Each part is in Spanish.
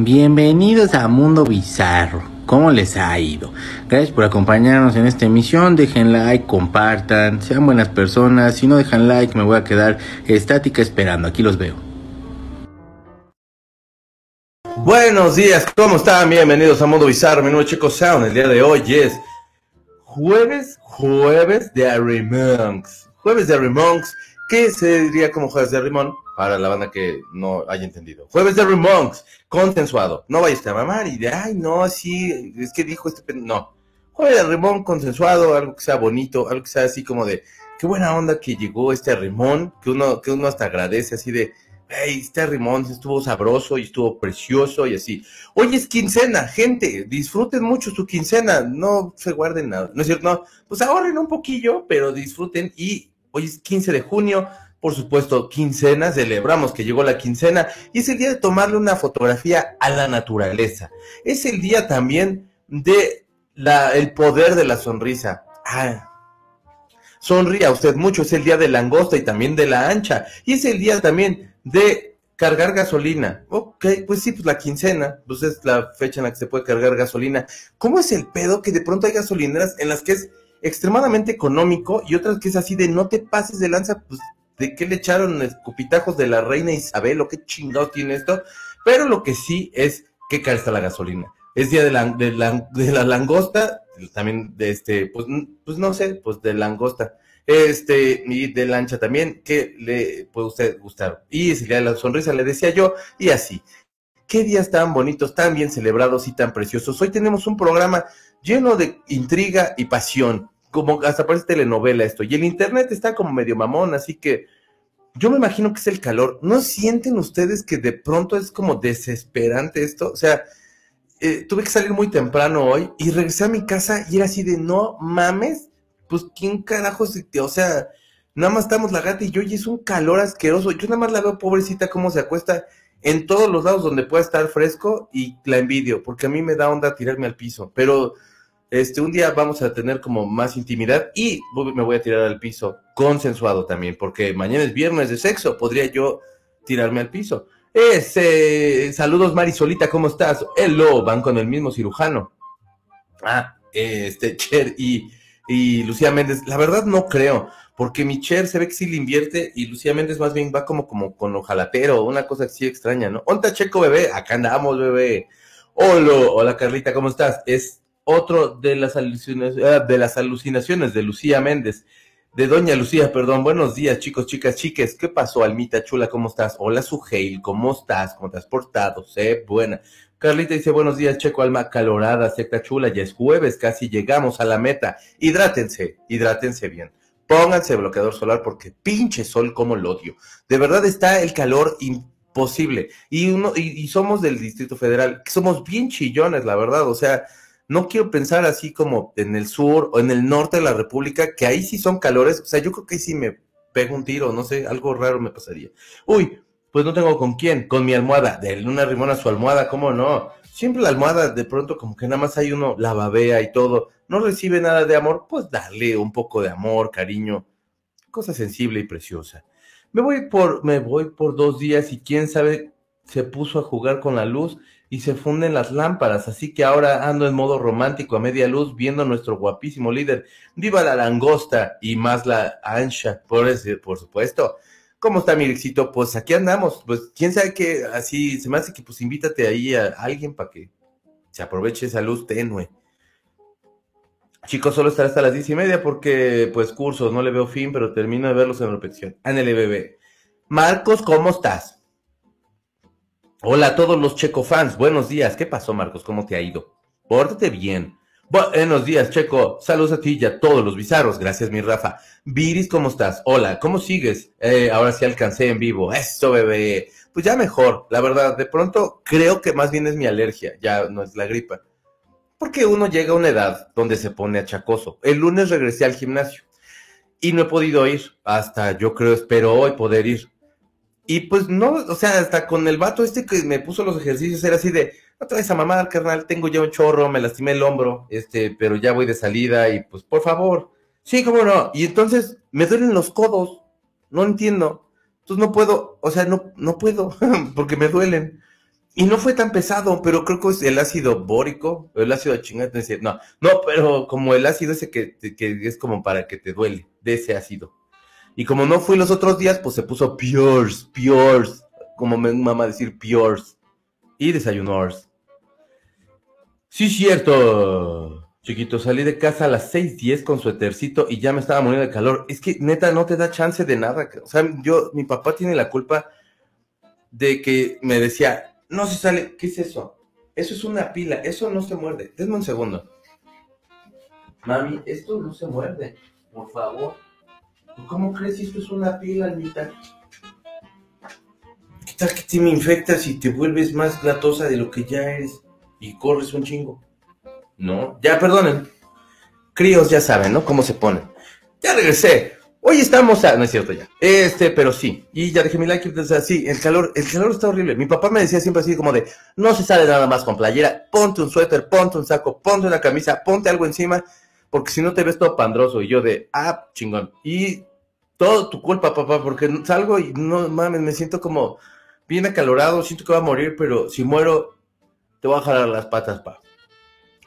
Bienvenidos a Mundo Bizarro. ¿Cómo les ha ido? Gracias por acompañarnos en esta emisión. Dejen like, compartan, sean buenas personas. Si no dejan like, me voy a quedar estática esperando. Aquí los veo. Buenos días, ¿cómo están? Bienvenidos a Mundo Bizarro, mi nombre es Chico Sound. El día de hoy es jueves, jueves de Arimonks. Jueves de Arimonks, ¿qué se diría como jueves de Arimón? Para la banda que no haya entendido. Jueves de Arimonks, consensuado. No vayas a mamar y de, ay, no, sí, es que dijo este... No. Jueves de Arimón consensuado, algo que sea bonito, algo que sea así como de, qué buena onda que llegó este Arimón, que uno, que uno hasta agradece así de hey, este rimón estuvo sabroso y estuvo precioso y así. Hoy es quincena, gente, disfruten mucho su quincena, no se guarden nada, ¿no es cierto? No, pues ahorren un poquillo, pero disfruten y hoy es 15 de junio, por supuesto, quincena, celebramos que llegó la quincena y es el día de tomarle una fotografía a la naturaleza. Es el día también de la, el poder de la sonrisa. Ah, sonría usted mucho, es el día de la angosta y también de la ancha. Y es el día también de cargar gasolina. Ok, pues sí, pues la quincena, pues es la fecha en la que se puede cargar gasolina. ¿Cómo es el pedo que de pronto hay gasolineras en las que es extremadamente económico y otras que es así de no te pases de lanza, pues de qué le echaron escupitajos de la reina Isabel o qué chingado tiene esto? Pero lo que sí es que cara está la gasolina. Es día de la, de la, langosta, también de este, pues, pues no sé, pues de langosta este, y de lancha también, que le puede usted gustar. Y si le da la sonrisa, le decía yo, y así. Qué días tan bonitos, tan bien celebrados y tan preciosos. Hoy tenemos un programa lleno de intriga y pasión, como hasta parece telenovela esto. Y el internet está como medio mamón, así que yo me imagino que es el calor. ¿No sienten ustedes que de pronto es como desesperante esto? O sea, eh, tuve que salir muy temprano hoy y regresé a mi casa y era así de no mames pues quién carajo se, o sea, nada más estamos la gata y yo y es un calor asqueroso. Yo nada más la veo pobrecita cómo se acuesta en todos los lados donde pueda estar fresco y la envidio, porque a mí me da onda tirarme al piso, pero este un día vamos a tener como más intimidad y me voy a tirar al piso consensuado también, porque mañana es viernes de sexo, podría yo tirarme al piso. Ese, saludos Marisolita, ¿cómo estás? Hello, van con el mismo cirujano. Ah, este, Cher y y Lucía Méndez. La verdad no creo, porque Michelle se ve que sí le invierte y Lucía Méndez más bien va como, como con ojalatero, una cosa así extraña, ¿no? Onta Checo, bebé, acá andamos, bebé. Hola, hola Carlita, ¿cómo estás? Es otro de las, alucinaciones, ah, de las alucinaciones de Lucía Méndez. De Doña Lucía, perdón. Buenos días, chicos, chicas, chiques. ¿Qué pasó, Almita Chula? ¿Cómo estás? Hola, Suheil. ¿Cómo estás? ¿Cómo te has portado? Sé buena. Carlita dice, buenos días, Checo Alma, calorada, secta chula, ya es jueves, casi llegamos a la meta. Hidrátense, hidrátense bien. Pónganse bloqueador solar porque pinche sol como lo odio. De verdad está el calor imposible. Y, uno, y, somos del Distrito Federal, somos bien chillones, la verdad. O sea, no quiero pensar así como en el sur o en el norte de la República, que ahí sí son calores. O sea, yo creo que ahí sí me pego un tiro, no sé, algo raro me pasaría. Uy, pues no tengo con quién, con mi almohada, de una rimón a su almohada, ¿cómo no? Siempre la almohada de pronto como que nada más hay uno, la babea y todo, no recibe nada de amor, pues darle un poco de amor, cariño, cosa sensible y preciosa. Me voy por, me voy por dos días y quién sabe, se puso a jugar con la luz y se funden las lámparas, así que ahora ando en modo romántico a media luz viendo a nuestro guapísimo líder. Viva la langosta y más la ancha, por, ese, por supuesto. ¿Cómo está mi éxito? Pues aquí andamos. Pues quién sabe que así se me hace que pues invítate ahí a alguien para que se aproveche esa luz tenue. Chicos, solo estará hasta las diez y media porque, pues, cursos, no le veo fin, pero termino de verlos en repetición. Ándale, bebé. Marcos, ¿cómo estás? Hola a todos los Checo fans, buenos días. ¿Qué pasó, Marcos? ¿Cómo te ha ido? Pórtate bien. Buenos días, Checo. Saludos a ti y a todos los bizarros. Gracias, mi Rafa. Viris, ¿cómo estás? Hola, ¿cómo sigues? Eh, ahora sí alcancé en vivo. Eso, bebé. Pues ya mejor, la verdad. De pronto creo que más bien es mi alergia, ya no es la gripa. Porque uno llega a una edad donde se pone achacoso. El lunes regresé al gimnasio y no he podido ir. Hasta yo creo, espero hoy poder ir. Y pues no, o sea, hasta con el vato este que me puso los ejercicios era así de, no te vayas a mamar, carnal, tengo ya un chorro, me lastimé el hombro, este, pero ya voy de salida y pues por favor. Sí, cómo no. Y entonces me duelen los codos, no entiendo. Entonces no puedo, o sea, no, no puedo, porque me duelen. Y no fue tan pesado, pero creo que es el ácido bórico, el ácido chingate, no, no, pero como el ácido ese que, que es como para que te duele, de ese ácido. Y como no fui los otros días, pues se puso Pures, Pures, como me mamá decir Pures. Y desayunors. Sí, cierto. Chiquito, salí de casa a las 6:10 con su etercito y ya me estaba muriendo de calor. Es que neta no te da chance de nada. O sea, yo, mi papá tiene la culpa de que me decía, no se sale, ¿qué es eso? Eso es una pila, eso no se muerde. Denme un segundo. Mami, esto no se muerde, por favor. ¿Cómo crees si esto es una pila, Almita? ¿Qué tal que te me infectas y te vuelves más latosa de lo que ya eres y corres un chingo? No, ya perdonen. Críos ya saben, ¿no? Cómo se ponen. Ya regresé. Hoy estamos a... No es cierto ya. Este, pero sí. Y ya dejé mi like. Entonces, sí, el calor, el calor está horrible. Mi papá me decía siempre así como de, no se sale nada más con playera. Ponte un suéter, ponte un saco, ponte una camisa, ponte algo encima. Porque si no te ves todo pandroso. Y yo de, ah, chingón. Y todo tu culpa, papá, porque salgo y no mames, me siento como bien acalorado, siento que voy a morir, pero si muero, te voy a jalar las patas, pa.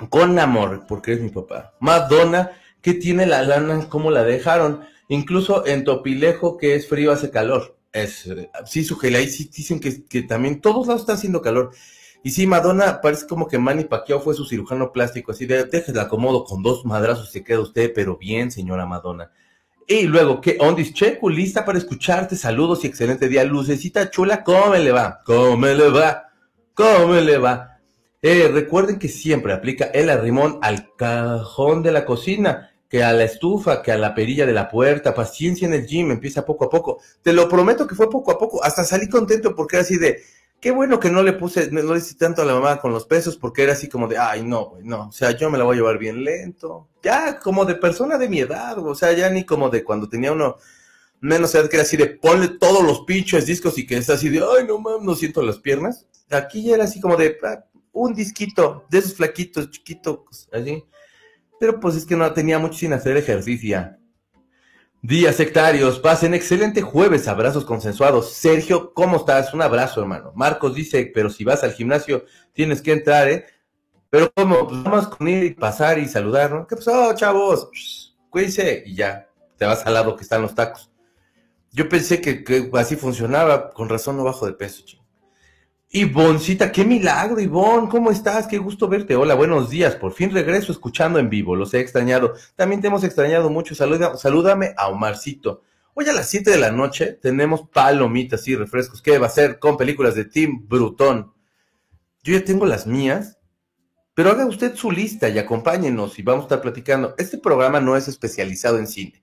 Con amor, porque es mi papá. Madonna, que tiene la lana, cómo la dejaron. Incluso en Topilejo, que es frío, hace calor. Es, sí, su ahí sí dicen que, que también todos lados está haciendo calor. Y sí, Madonna parece como que Manny Pacquiao fue su cirujano plástico, así de, déjela acomodo con dos madrazos se queda usted, pero bien, señora Madonna. Y luego, ¿qué ondis? Checo, lista para escucharte. Saludos y excelente día. Lucecita chula, ¿cómo le va? ¿Cómo le va? ¿Cómo le va? Eh, recuerden que siempre aplica el arrimón al cajón de la cocina, que a la estufa, que a la perilla de la puerta. Paciencia en el gym, empieza poco a poco. Te lo prometo que fue poco a poco. Hasta salí contento porque era así de, Qué bueno que no le puse, no le hice tanto a la mamá con los pesos porque era así como de, ay, no, güey, no, o sea, yo me la voy a llevar bien lento. Ya como de persona de mi edad, o sea, ya ni como de cuando tenía uno menos edad que era así de, ponle todos los pinches discos y que es así de, ay, no mames, no siento las piernas. Aquí ya era así como de, ah, un disquito, de esos flaquitos, chiquitos, así. Pero pues es que no tenía mucho sin hacer ejercicio. Días sectarios, pasen excelente jueves, abrazos consensuados. Sergio, ¿cómo estás? Un abrazo, hermano. Marcos dice, pero si vas al gimnasio tienes que entrar, ¿eh? Pero ¿cómo? Pues vamos con ir y pasar y saludar, ¿no? ¿Qué pasó, chavos? cuídense y ya, te vas al lado que están los tacos. Yo pensé que, así funcionaba, con razón no bajo de peso, chico. Ivoncita, qué milagro, Ivonne, ¿cómo estás? Qué gusto verte. Hola, buenos días. Por fin regreso escuchando en vivo. Los he extrañado. También te hemos extrañado mucho. Saluda, salúdame a Omarcito. Hoy a las 7 de la noche tenemos palomitas y refrescos. ¿Qué va a ser con películas de Tim Brutón? Yo ya tengo las mías, pero haga usted su lista y acompáñenos y vamos a estar platicando. Este programa no es especializado en cine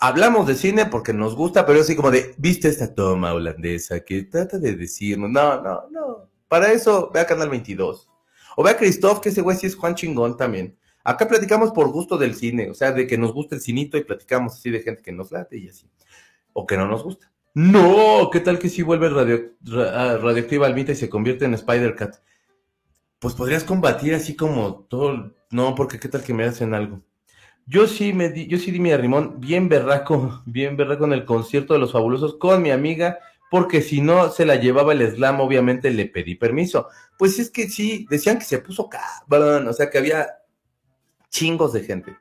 hablamos de cine porque nos gusta, pero así como de, ¿viste esta toma holandesa que trata de decirnos? No, no, no. Para eso, ve a Canal 22. O ve a Christoph, que ese güey sí es Juan Chingón también. Acá platicamos por gusto del cine, o sea, de que nos gusta el cinito y platicamos así de gente que nos late y así. O que no nos gusta. No, ¿qué tal que si vuelve radio, ah, radioactiva Almita y se convierte en Spider-Cat? Pues podrías combatir así como todo. No, porque ¿qué tal que me hacen algo? Yo sí me di, yo sí di mi arrimón bien berraco, bien berraco en el concierto de los fabulosos con mi amiga, porque si no se la llevaba el slam, obviamente le pedí permiso. Pues es que sí, decían que se puso cabrón, o sea que había chingos de gente.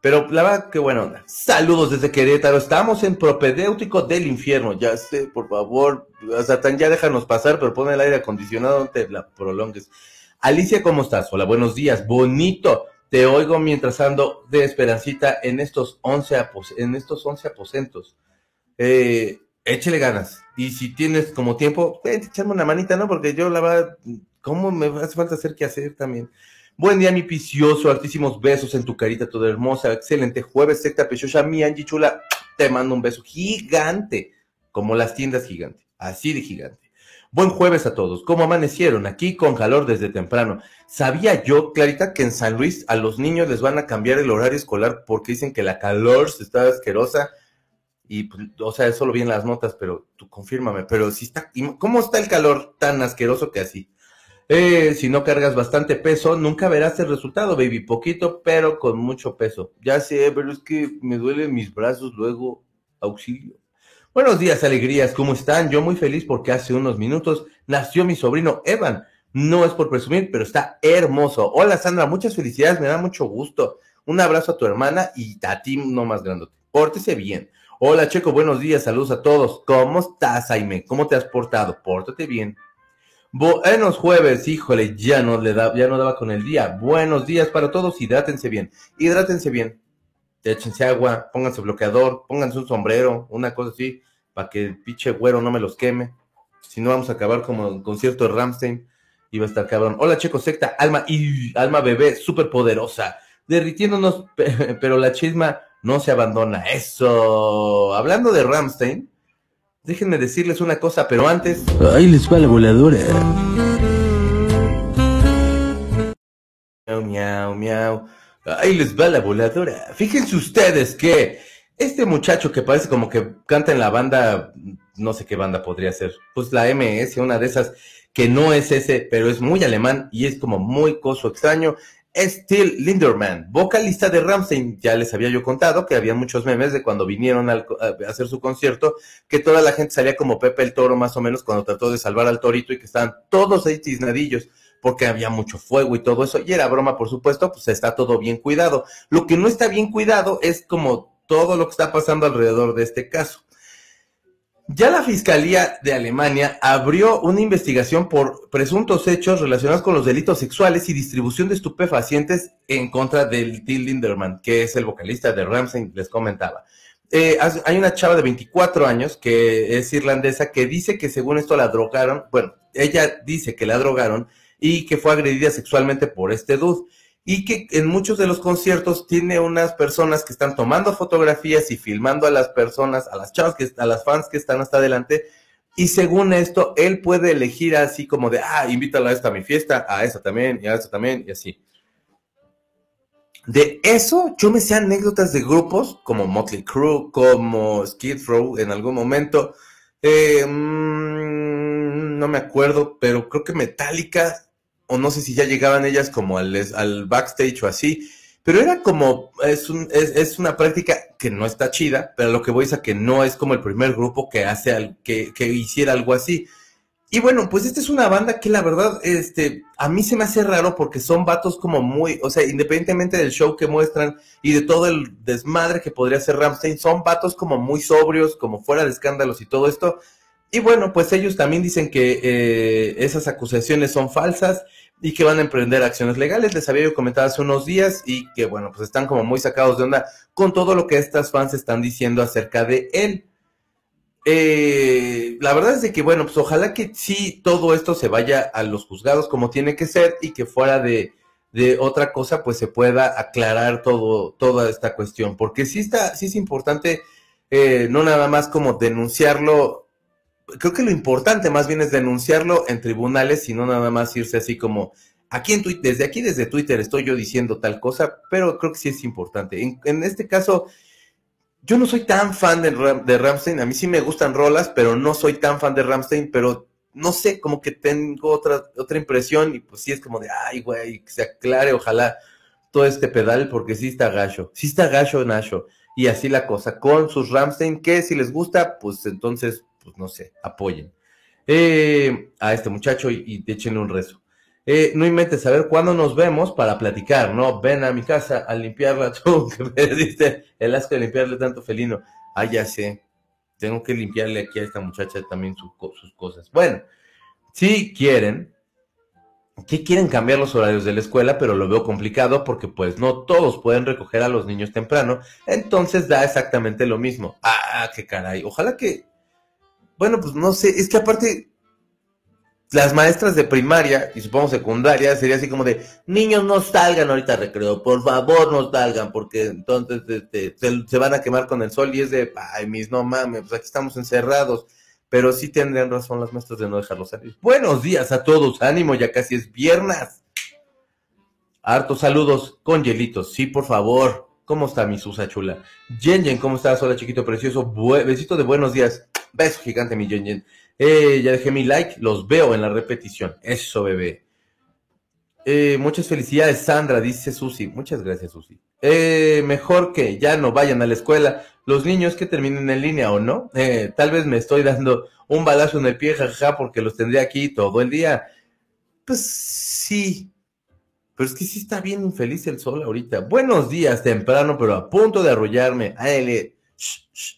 Pero la verdad, qué buena onda. Saludos desde Querétaro. Estamos en propedéutico del infierno. Ya sé, por favor. Satán, ya déjanos pasar, pero pon el aire acondicionado, no te la prolongues. Alicia, ¿cómo estás? Hola, buenos días. Bonito. Te oigo mientras ando de esperancita en estos 11, en estos 11 aposentos. Eh, échele ganas. Y si tienes como tiempo, ven, echarme una manita, ¿no? Porque yo la verdad, ¿cómo me hace falta hacer qué hacer también? Buen día, mi picioso, altísimos besos en tu carita toda hermosa, excelente jueves, secta pechosha, mi Angie chula, te mando un beso gigante, como las tiendas gigante, así de gigante. Buen jueves a todos. ¿Cómo amanecieron? Aquí con calor desde temprano. ¿Sabía yo, Clarita, que en San Luis a los niños les van a cambiar el horario escolar porque dicen que la calor está asquerosa? Y, pues, o sea, eso lo vi en las notas, pero tú confírmame. Pero si está, ¿cómo está el calor tan asqueroso que así? Eh, si no cargas bastante peso, nunca verás el resultado, baby. Poquito, pero con mucho peso. Ya sé, pero es que me duelen mis brazos luego. Auxilio. Buenos días, alegrías, ¿cómo están? Yo muy feliz porque hace unos minutos nació mi sobrino Evan. No es por presumir, pero está hermoso. Hola Sandra, muchas felicidades, me da mucho gusto. Un abrazo a tu hermana y a ti no más grandote. Pórtese bien. Hola Checo, buenos días, saludos a todos. ¿Cómo estás, Jaime? ¿Cómo te has portado? Pórtate bien. Buenos jueves, híjole, ya no le da, ya no daba con el día. Buenos días para todos, hidrátense bien. Hidrátense bien. Échense agua, pónganse bloqueador, pónganse un sombrero, una cosa así para que el pinche güero no me los queme. Si no, vamos a acabar como un concierto de Ramstein. Va a estar cabrón. Hola, Checo Secta, alma y alma bebé, súper poderosa. Derritiéndonos, pero la chisma no se abandona. Eso. Hablando de Ramstein, déjenme decirles una cosa, pero antes. Ahí les va la voladora. Miau, miau, miau. Ahí les va la voladora. Fíjense ustedes que este muchacho que parece como que canta en la banda, no sé qué banda podría ser, pues la MS, una de esas que no es ese, pero es muy alemán y es como muy coso extraño, es Till Linderman, vocalista de Ramstein. Ya les había yo contado que había muchos memes de cuando vinieron a hacer su concierto, que toda la gente salía como Pepe el Toro más o menos cuando trató de salvar al torito y que estaban todos ahí tiznadillos porque había mucho fuego y todo eso, y era broma, por supuesto, pues está todo bien cuidado. Lo que no está bien cuidado es como todo lo que está pasando alrededor de este caso. Ya la Fiscalía de Alemania abrió una investigación por presuntos hechos relacionados con los delitos sexuales y distribución de estupefacientes en contra del Till Linderman, que es el vocalista de Ramsey, les comentaba. Eh, hay una chava de 24 años que es irlandesa que dice que según esto la drogaron, bueno, ella dice que la drogaron y que fue agredida sexualmente por este dude y que en muchos de los conciertos tiene unas personas que están tomando fotografías y filmando a las personas, a las chavas, que, a las fans que están hasta adelante. Y según esto, él puede elegir así como de, ah, invítala a esta a mi fiesta, a esa también, y a esta también, y así. De eso, yo me sé anécdotas de grupos como Motley Crue, como Skid Row en algún momento. Eh, mm, no me acuerdo, pero creo que Metallica o no sé si ya llegaban ellas como al, backstage o así, pero era como, es, un, es, una práctica que no está chida, pero lo que voy es a que no es como el primer grupo que hace, que, que hiciera algo así. Y bueno, pues esta es una banda que la verdad, este, a mí se me hace raro porque son vatos como muy, o sea, independientemente del show que muestran y de todo el desmadre que podría ser Ramstein, son vatos como muy sobrios, como fuera de escándalos y todo esto. Y bueno, pues ellos también dicen que eh, esas acusaciones son falsas y que van a emprender acciones legales. Les había yo comentado hace unos días y que bueno, pues están como muy sacados de onda con todo lo que estas fans están diciendo acerca de él. Eh, la verdad es de que bueno, pues ojalá que sí todo esto se vaya a los juzgados como tiene que ser y que fuera de, de otra cosa pues se pueda aclarar todo, toda esta cuestión. Porque sí está, sí es importante eh, no nada más como denunciarlo creo que lo importante más bien es denunciarlo en tribunales y no nada más irse así como aquí en Twitter, desde aquí, desde Twitter estoy yo diciendo tal cosa, pero creo que sí es importante. En, este caso, yo no soy tan fan de, de Ramstein, a mí sí me gustan rolas, pero no soy tan fan de Ramstein, pero no sé, como que tengo otra, otra impresión y pues sí es como de, ay, güey, que se aclare, ojalá todo este pedal, porque sí está gacho, sí está gacho Nacho. Y así la cosa, con sus Ramstein, que si les gusta, pues entonces pues, no sé, apoyen eh, a este muchacho y, y échenle un rezo. Eh, no inventes saber cuándo nos vemos para platicar, ¿no? Ven a mi casa a limpiarla tú, que me diste el asco de limpiarle tanto felino. Ah, ya sé. Tengo que limpiarle aquí a esta muchacha también sus cosas. Bueno, si quieren, que quieren cambiar los horarios de la escuela, pero lo veo complicado porque pues no todos pueden recoger a los niños temprano, entonces da exactamente lo mismo. Ah, qué caray. Ojalá que bueno, pues no sé, es que aparte, las maestras de primaria y supongo secundaria sería así como de niños no salgan ahorita recreo, por favor no salgan, porque entonces este, se, van a quemar con el sol y es de ay mis no mames, pues aquí estamos encerrados. Pero sí tendrían razón las maestras de no dejarlos salir. Buenos días a todos, ánimo, ya casi es viernes. Hartos saludos con hielitos, sí, por favor. ¿Cómo está mi Susa chula? Jen Jen, ¿cómo estás? Hola chiquito precioso. Besito de buenos días. Beso gigante, mi Jen Jen. Eh, ya dejé mi like, los veo en la repetición. Eso, bebé. Eh, muchas felicidades, Sandra, dice Susi. Muchas gracias, Susi. Eh, mejor que ya no vayan a la escuela los niños que terminen en línea o no. Eh, tal vez me estoy dando un balazo en el pie, jajaja, porque los tendré aquí todo el día. Pues sí. Pero es que sí está bien infeliz el sol ahorita. Buenos días, temprano, pero a punto de arrollarme. Shh, shh, shh.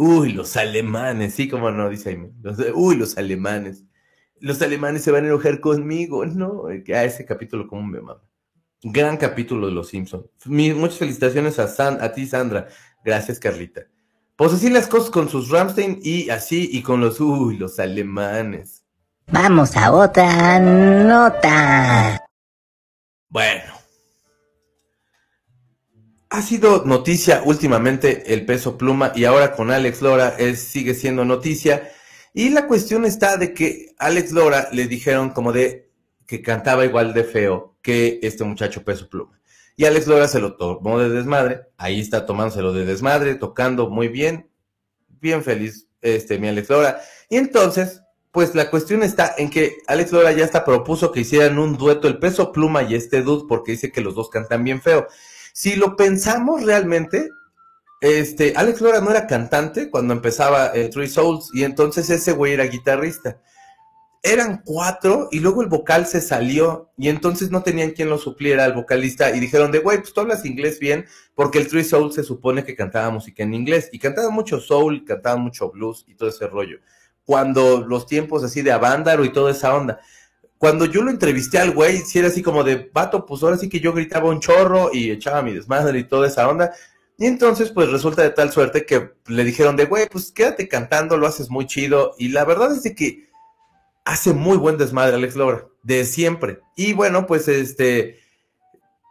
Uy, los alemanes, sí, como no, dice Jaime. Los- uy, los alemanes. Los alemanes se van a enojar conmigo. No, a ese capítulo como me mama. Gran capítulo de Los Simpsons. muchas felicitaciones a, San, a ti, Sandra. Gracias, Carlita. Pues así las cosas con sus Ramstein y así y con los, uy, los alemanes. Vamos a otra nota. Bueno. Ha sido noticia últimamente el peso pluma y ahora con Alex Lora es, sigue siendo noticia. Y la cuestión está de que Alex Lora le dijeron como de que cantaba igual de feo que este muchacho peso pluma. Y Alex Lora se lo tomó de desmadre. Ahí está tomándoselo de desmadre, tocando muy bien. Bien feliz este mi Alex Lora. Y entonces, pues la cuestión está en que Alex Lora ya hasta propuso que hicieran un dueto el peso pluma y este dude porque dice que los dos cantan bien feo. Si lo pensamos realmente, este, Alex Lora no era cantante cuando empezaba el Three Souls y entonces ese güey era guitarrista. Eran cuatro y luego el vocal se salió y entonces no tenían quien lo supliera al vocalista y dijeron de güey, pues tú hablas inglés bien porque el Three Souls se supone que cantaba música en inglés y cantaba mucho soul, cantaba mucho blues y todo ese rollo. Cuando los tiempos así de Avándaro y toda esa onda cuando yo lo entrevisté al güey, si era así como de, vato, pues ahora sí que yo gritaba un chorro y echaba mi desmadre y toda esa onda. Y entonces, pues resulta de tal suerte que le dijeron de, güey, pues quédate cantando, lo haces muy chido. Y la verdad es de que hace muy buen desmadre Alex Lora, de siempre. Y bueno, pues este,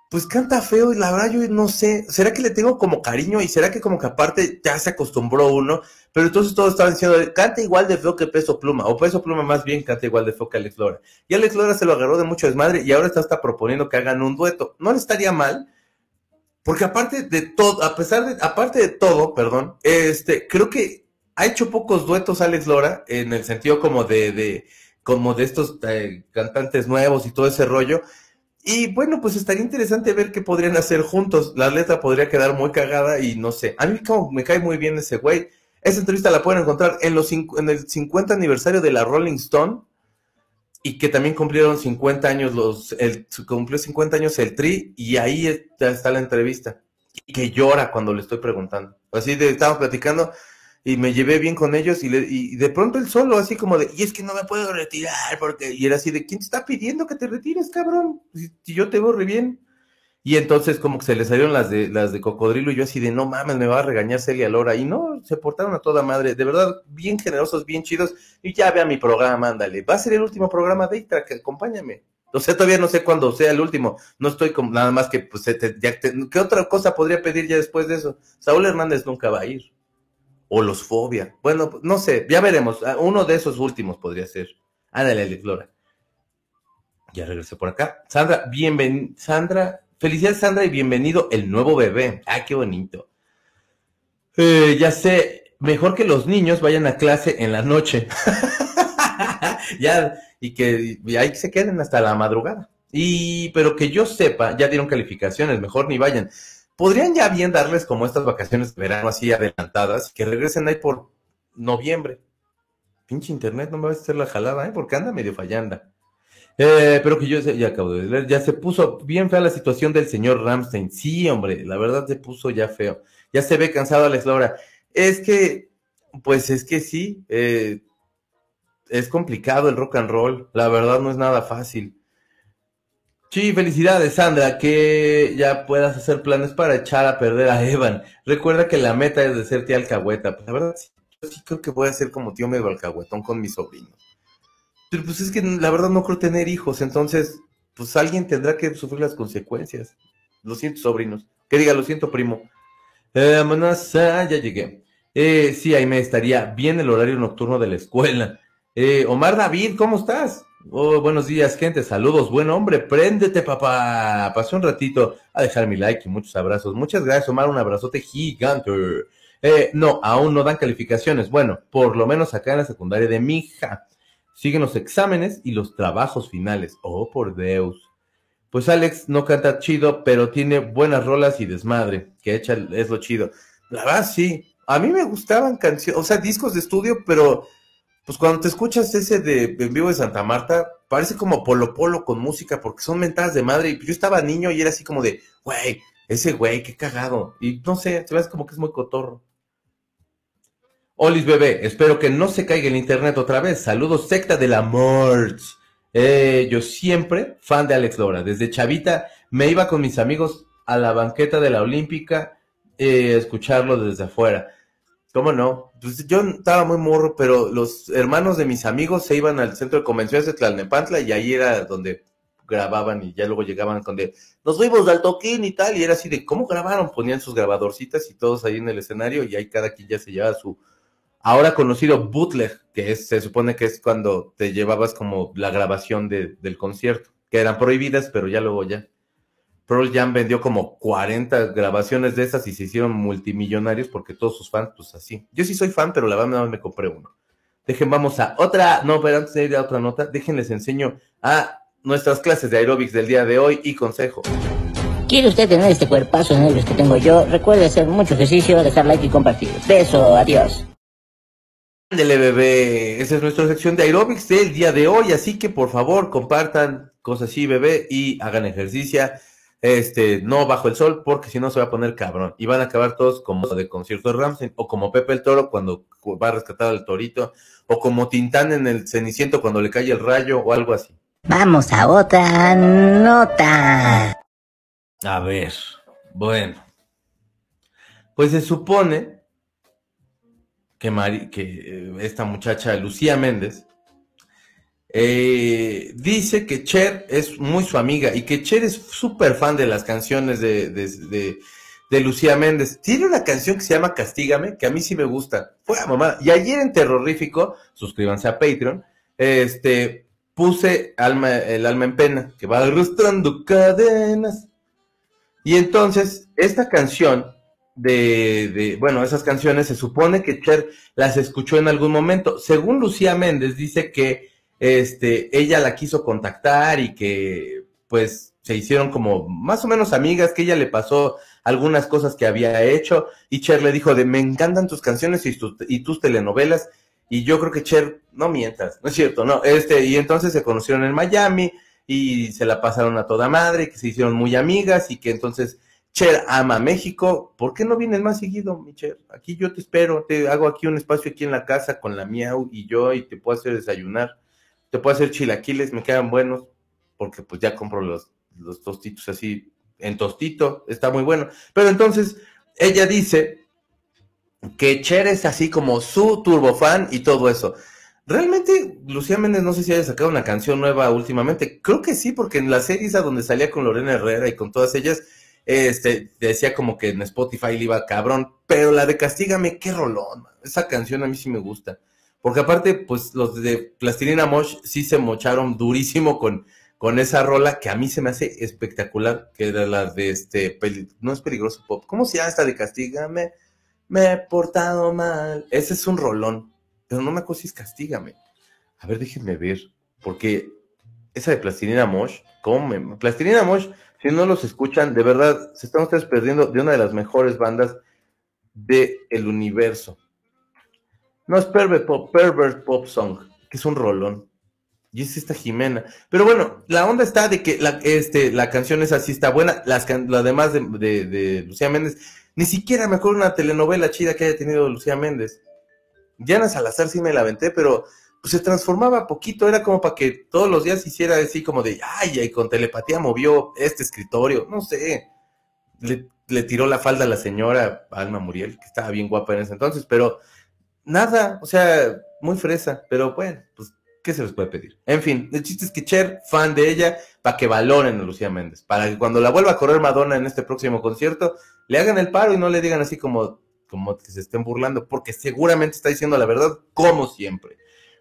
pues canta feo y la verdad yo no sé, ¿será que le tengo como cariño y será que como que aparte ya se acostumbró uno? Pero entonces todos estaban diciendo, canta igual de feo que Peso Pluma, o Peso Pluma más bien canta igual de feo que Alex Lora. Y Alex Lora se lo agarró de mucho desmadre y ahora está hasta proponiendo que hagan un dueto. No le estaría mal, porque aparte de todo, a pesar de, aparte de todo, perdón, este, creo que ha hecho pocos duetos Alex Lora, en el sentido como de, de como de estos eh, cantantes nuevos y todo ese rollo. Y bueno, pues estaría interesante ver qué podrían hacer juntos. La letra podría quedar muy cagada y no sé. A mí como me cae muy bien ese güey. Esa entrevista la pueden encontrar en, los, en el 50 aniversario de la Rolling Stone y que también cumplieron 50 años los, el, cumplió 50 años el Tri y ahí está, está la entrevista. Y que llora cuando le estoy preguntando. Así de, estábamos platicando y me llevé bien con ellos y, le, y de pronto él solo, así como de, y es que no me puedo retirar porque, y era así de, ¿quién te está pidiendo que te retires, cabrón? Si, yo te veo re bien. Y entonces como que se le salieron las de, las de cocodrilo y yo así de, no mames, me va a regañar Celia Lora. Y no, se portaron a toda madre, de verdad, bien generosos, bien chidos. Y ya vea mi programa, ándale. Va a ser el último programa de Itra, que acompáñame. O sea, todavía no sé cuándo sea el último. No estoy con nada más que, pues, te- te- ¿qué otra cosa podría pedir ya después de eso? Saúl Hernández nunca va a ir. O los fobia. Bueno, no sé, ya veremos. Ah, Uno de esos últimos podría ser. Ándale, Alex Lora. Ya regresé por acá. Sandra, bienvenido. Sandra, felicidades, Sandra, y bienvenido el nuevo bebé. Ah, qué bonito. Eh, ya sé, mejor que los niños vayan a clase en la noche. ya, y que ahí se queden hasta la madrugada. Y, pero que yo sepa, ya dieron calificaciones, mejor ni vayan. Podrían ya bien darles como estas vacaciones de verano así adelantadas, que regresen ahí por noviembre. Pinche internet, no me va a hacer la jalada, ¿eh? Porque anda medio fallanda. Eh, pero que yo ya acabo de leer, ya se puso bien fea la situación del señor Ramstein. Sí, hombre, la verdad se puso ya feo. Ya se ve cansado Alex Laura. Es que, pues es que sí, eh, es complicado el rock and roll. La verdad no es nada fácil. Sí, felicidades, Sandra, que ya puedas hacer planes para echar a perder a Evan. Recuerda que la meta es de ser tía alcahueta. Pues, la verdad, sí, yo sí creo que voy a ser como tío medio alcahuetón con mis sobrinos. Pero pues es que la verdad no creo tener hijos, entonces pues alguien tendrá que sufrir las consecuencias. Lo siento, sobrinos. Que diga, lo siento, primo. Eh, ya llegué. Eh, sí, ahí me estaría bien el horario nocturno de la escuela. Eh, Omar David, ¿cómo estás? Oh, buenos días, gente. Saludos, buen hombre. Préndete, papá. Pasé un ratito a dejar mi like y muchos abrazos. Muchas gracias, Omar. Un abrazote gigante. Eh, no, aún no dan calificaciones. Bueno, por lo menos acá en la secundaria de mi hija. Siguen los exámenes y los trabajos finales. Oh, por Deus. Pues Alex no canta chido, pero tiene buenas rolas y desmadre, que echa es lo chido. La verdad, sí. A mí me gustaban canciones, o sea, discos de estudio, pero pues cuando te escuchas ese de En vivo de Santa Marta, parece como Polo Polo con música, porque son mentadas de madre. Y yo estaba niño y era así como de, güey, ese güey, qué cagado. Y no sé, se ve como que es muy cotorro. Olis bebé, espero que no se caiga el internet otra vez. Saludos, secta de la Morch. Eh, yo siempre fan de Alex Lora. Desde chavita me iba con mis amigos a la banqueta de la Olímpica eh, a escucharlo desde afuera. ¿Cómo no? Pues yo estaba muy morro, pero los hermanos de mis amigos se iban al centro de convenciones de Tlalnepantla y ahí era donde grababan y ya luego llegaban con de nos fuimos al toquín y tal y era así de cómo grabaron ponían sus grabadorcitas y todos ahí en el escenario y ahí cada quien ya se llevaba su ahora conocido bootleg, que es, se supone que es cuando te llevabas como la grabación de, del concierto, que eran prohibidas, pero ya luego ya. Pearl Jam vendió como 40 grabaciones de esas y se hicieron multimillonarios porque todos sus fans, pues así. Yo sí soy fan, pero la verdad me compré uno. Dejen, vamos a otra, no, pero antes de ir a otra nota, déjenles enseño a nuestras clases de aeróbics del día de hoy y consejo. ¿Quiere usted tener este cuerpazo negro que tengo yo? Recuerde hacer mucho ejercicio, dejar like y compartir. Beso, adiós. Dele bebé, esa es nuestra sección de aerobics del día de hoy, así que por favor compartan cosas así bebé y hagan ejercicio, este, no bajo el sol porque si no se va a poner cabrón y van a acabar todos como de concierto de Ramsey o como Pepe el Toro cuando va a rescatar al torito o como Tintán en el Ceniciento cuando le cae el rayo o algo así. Vamos a otra nota. A ver, bueno, pues se supone que, que eh, esta muchacha, Lucía Méndez, eh, dice que Cher es muy su amiga y que Cher es súper fan de las canciones de, de, Lucía Méndez. Tiene una canción que se llama Castígame, que a mí sí me gusta. Fue mamá. Y ayer en Terrorífico, suscríbanse a Patreon, este, puse alma, el alma en pena, que va arrastrando cadenas. Y entonces, esta canción de, bueno, esas canciones se supone que Cher las escuchó en algún momento. Según Lucía Méndez, dice que este, ella la quiso contactar y que pues se hicieron como más o menos amigas, que ella le pasó algunas cosas que había hecho y Cher le dijo de me encantan tus canciones y, y tus telenovelas y yo creo que Cher, no mientas, no es cierto, no, este, y entonces se conocieron en Miami y se la pasaron a toda madre, que se hicieron muy amigas y que entonces Cher ama México. ¿Por qué no vienes más seguido, mi Cher? Aquí yo te espero, te hago aquí un espacio aquí en la casa con la miau y yo y te puedo hacer desayunar. Te puedo hacer chilaquiles, me quedan buenos, porque pues ya compro los, los tostitos así en tostito, está muy bueno. Pero entonces, ella dice que Cher es así como su turbofan y todo eso. Realmente, Lucía Méndez no sé si haya sacado una canción nueva últimamente. Creo que sí, porque en la serie esa donde salía con Lorena Herrera y con todas ellas, este, decía como que en Spotify le iba cabrón, pero la de Castígame, qué rolón, esa canción a mí sí me gusta. Porque aparte, pues los de Plastilina Mosh sí se mocharon durísimo con, con esa rola que a mí se me hace espectacular, que era la de este, no es peligroso pop, ¿cómo se llama esta de Castígame? Me he portado mal. Ese es un rolón, pero no me acuerdo si es Castígame. A ver, déjenme ver, porque esa de Plastilina Mosh, ¿cómo me... Plastilina Mosh si no los escuchan, de verdad, se están ustedes perdiendo de una de las mejores bandas del el universo. No es Pervert Pop, Pervert Pop Song, que es un rolón. Y es esta Jimena. Pero bueno, la onda está de que la, este, la canción es así, está buena. Las, lo demás de, Lucía Méndez, ni siquiera me acuerdo una telenovela chida que haya tenido Lucía Méndez. Diana Salazar sí me la aventé, pero pues se transformaba poquito, era como para que todos los días hiciera así como de, ay, y con telepatía movió este escritorio, no sé, le, tiró la falda a la señora Alma Muriel, que estaba bien guapa en ese entonces, pero nada, o sea, muy fresa, pero bueno, pues, ¿qué se les puede pedir? En fin, el chiste es que Cher, fan de ella, para que valoren a Lucía Méndez, para que cuando la vuelva a correr Madonna en este próximo concierto, le hagan el paro y no le digan así como, como que se estén burlando, porque seguramente está diciendo la verdad, como siempre.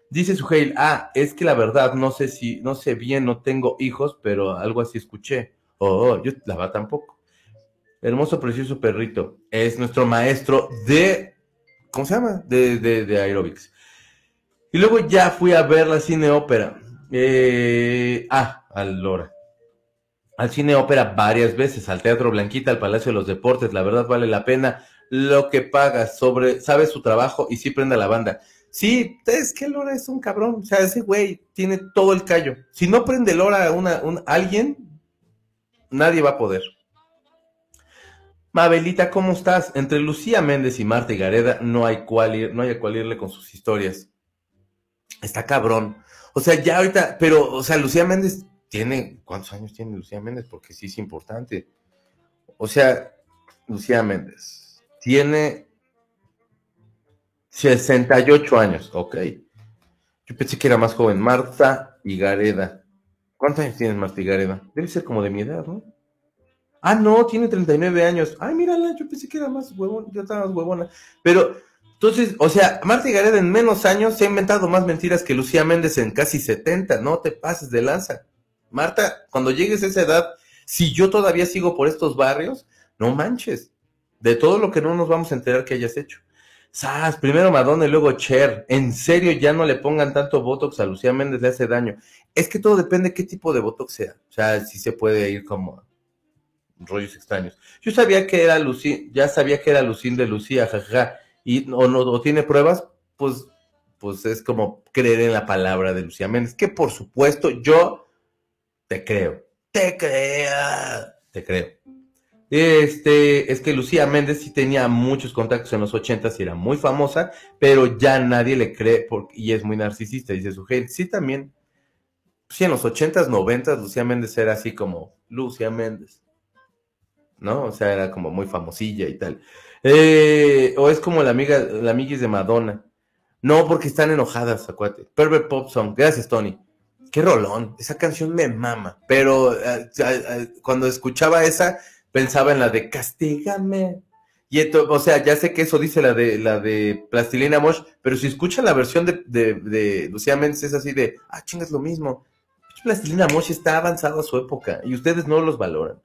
Dice Suheil, ah, es que la verdad, no sé si, no sé bien, no tengo hijos, pero algo así escuché. Oh, yo la va tampoco. Hermoso, precioso perrito. Es nuestro maestro de, ¿cómo se llama? De, de, de aerobics. Y luego ya fui a ver la cine ópera. Eh, ah, al Lora. Al cine ópera varias veces, al Teatro Blanquita, al Palacio de los Deportes. La verdad vale la pena lo que pagas sobre, sabe su trabajo y sí prenda la banda. Sí, es que Lora es un cabrón. O sea, ese güey tiene todo el callo. Si no prende Lora a una, un, alguien, nadie va a poder. Mabelita, ¿cómo estás? Entre Lucía Méndez y Marta y Gareda no hay cual no hay a cual irle con sus historias. Está cabrón. O sea, ya ahorita, pero, o sea, Lucía Méndez tiene, ¿cuántos años tiene Lucía Méndez? Porque sí es importante. O sea, Lucía Méndez tiene 68 años, ok. Yo pensé que era más joven. Marta y Gareda. ¿Cuántos años tienes Marta y Gareda? Debe ser como de mi edad, ¿no? Ah, no, tiene 39 años. Ay, mírala, yo pensé que era más huevona, yo estaba más huevona. Pero, entonces, o sea, Marta Gareda en menos años se ha inventado más mentiras que Lucía Méndez en casi 70. No te pases de lanza. Marta, cuando llegues a esa edad, si yo todavía sigo por estos barrios, no manches. De todo lo que no nos vamos a enterar que hayas hecho. ¡Sas! Primero Madonna y luego Cher. En serio, ya no le pongan tanto Botox a Lucía Méndez, le hace daño. Es que todo depende de qué tipo de Botox sea. O sea, si se puede ir como rollos extraños. Yo sabía que era Lucía, ya sabía que era Lucín de Lucía, jajaja. Y o no tiene pruebas, pues, pues es como creer en la palabra de Lucía Méndez. Que por supuesto, yo te creo. Te creo. Te creo. Este, es que Lucía Méndez sí tenía muchos contactos en los ochentas y era muy famosa, pero ya nadie le cree porque, y es muy narcisista, dice su gente. Sí, también. Sí, en los ochentas, noventas, Lucía Méndez era así como Lucía Méndez. ¿No? O sea, era como muy famosilla y tal. Eh, o es como la amiga, la amiguis de Madonna. No, porque están enojadas, acuate. Pervert Pop Song. Gracias, Tony. Qué rolón. Esa canción me mama. Pero eh, eh, cuando escuchaba esa, pensaba en la de Castígame. Y o sea, ya sé que eso dice la de la de Plastilina Mosh, pero si escuchan la versión de, de, de Lucía Méndez es así de, ah, chingas lo mismo. Plastilina Mosh está avanzado a su época y ustedes no los valoran.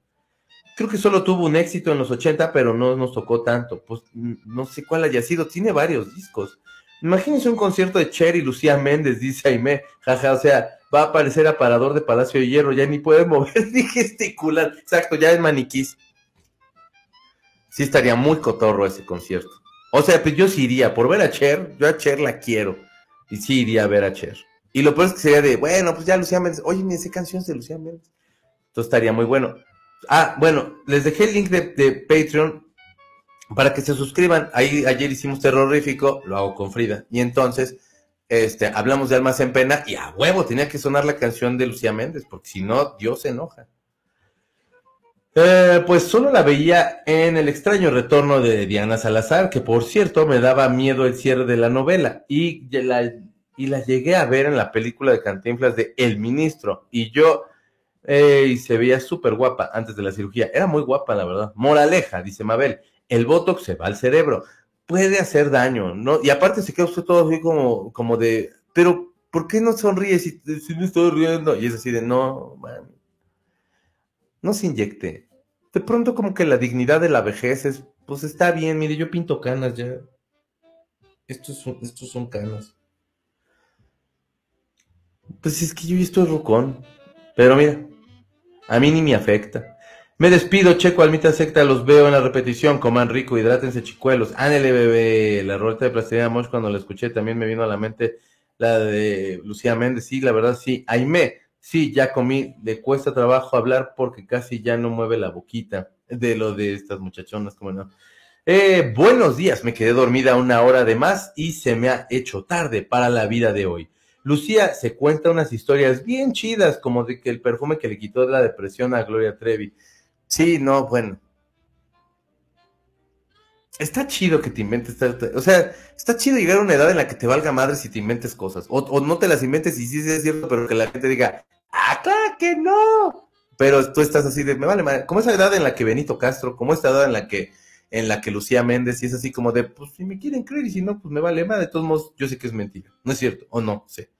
Creo que solo tuvo un éxito en los 80, pero no nos tocó tanto. Pues no sé cuál haya sido, tiene varios discos. Imagínense un concierto de Cher y Lucía Méndez, dice Aime, jaja, o sea, va a aparecer aparador de Palacio de Hierro, ya ni puede mover ni gesticular. Exacto, ya es maniquís. Sí estaría muy cotorro ese concierto. O sea, pues yo sí iría, por ver a Cher, yo a Cher la quiero. Y sí iría a ver a Cher. Y lo peor es que sería de, bueno, pues ya Lucía Méndez, oye, me sé canciones de Lucía Méndez. Entonces estaría muy bueno. Ah, bueno, les dejé el link de, Patreon para que se suscriban. Ayer hicimos terrorífico, lo hago con Frida. Y entonces, este, hablamos de Almas en Pena y a huevo tenía que sonar la canción de Lucía Méndez, porque si no, Dios se enoja. Eh, pues solo la veía en el extraño retorno de Diana Salazar, que por cierto me daba miedo el cierre de la novela, y la, y la llegué a ver en la película de Cantinflas de El Ministro, y yo, eh, y se veía súper guapa antes de la cirugía, era muy guapa la verdad. Moraleja, dice Mabel, el botox se va al cerebro, puede hacer daño, ¿no? Y aparte se queda usted todo así como, como de, pero ¿por qué no sonríe si, si no estoy riendo? Y es así de, no, man, no se inyecte. De pronto como que la dignidad de la vejez es, pues está bien, mire, yo pinto canas ya. Estos son, estos son canas. Pues es que yo estoy rocón. Pero mira, a mí ni me afecta. Me despido, Checo, Almita Secta, los veo en la repetición. Coman rico, hidrátense, chicuelos. Ánele, bebé. La roleta de plastilina Mosh, cuando la escuché, también me vino a la mente la de Lucía Méndez. Sí, la verdad, sí. Aime, Sí, ya comí, le cuesta trabajo hablar porque casi ya no mueve la boquita de lo de estas muchachonas, como no. Eh, buenos días, me quedé dormida una hora de más y se me ha hecho tarde para la vida de hoy. Lucía se cuenta unas historias bien chidas, como de que el perfume que le quitó la depresión a Gloria Trevi. Sí, no, bueno. está chido que te inventes, o sea, está chido llegar a una edad en la que te valga madre si te inventes cosas, o, no te las inventes y sí, sí es cierto, pero que la gente diga, ah, claro que no, pero tú estás así de, me vale madre, como esa edad en la que Benito Castro, como esa edad en la que, en la que Lucía Méndez, y es así como de, pues si me quieren creer y si no, pues me vale madre, de todos modos, yo sé que es mentira, no es cierto, o no, sé.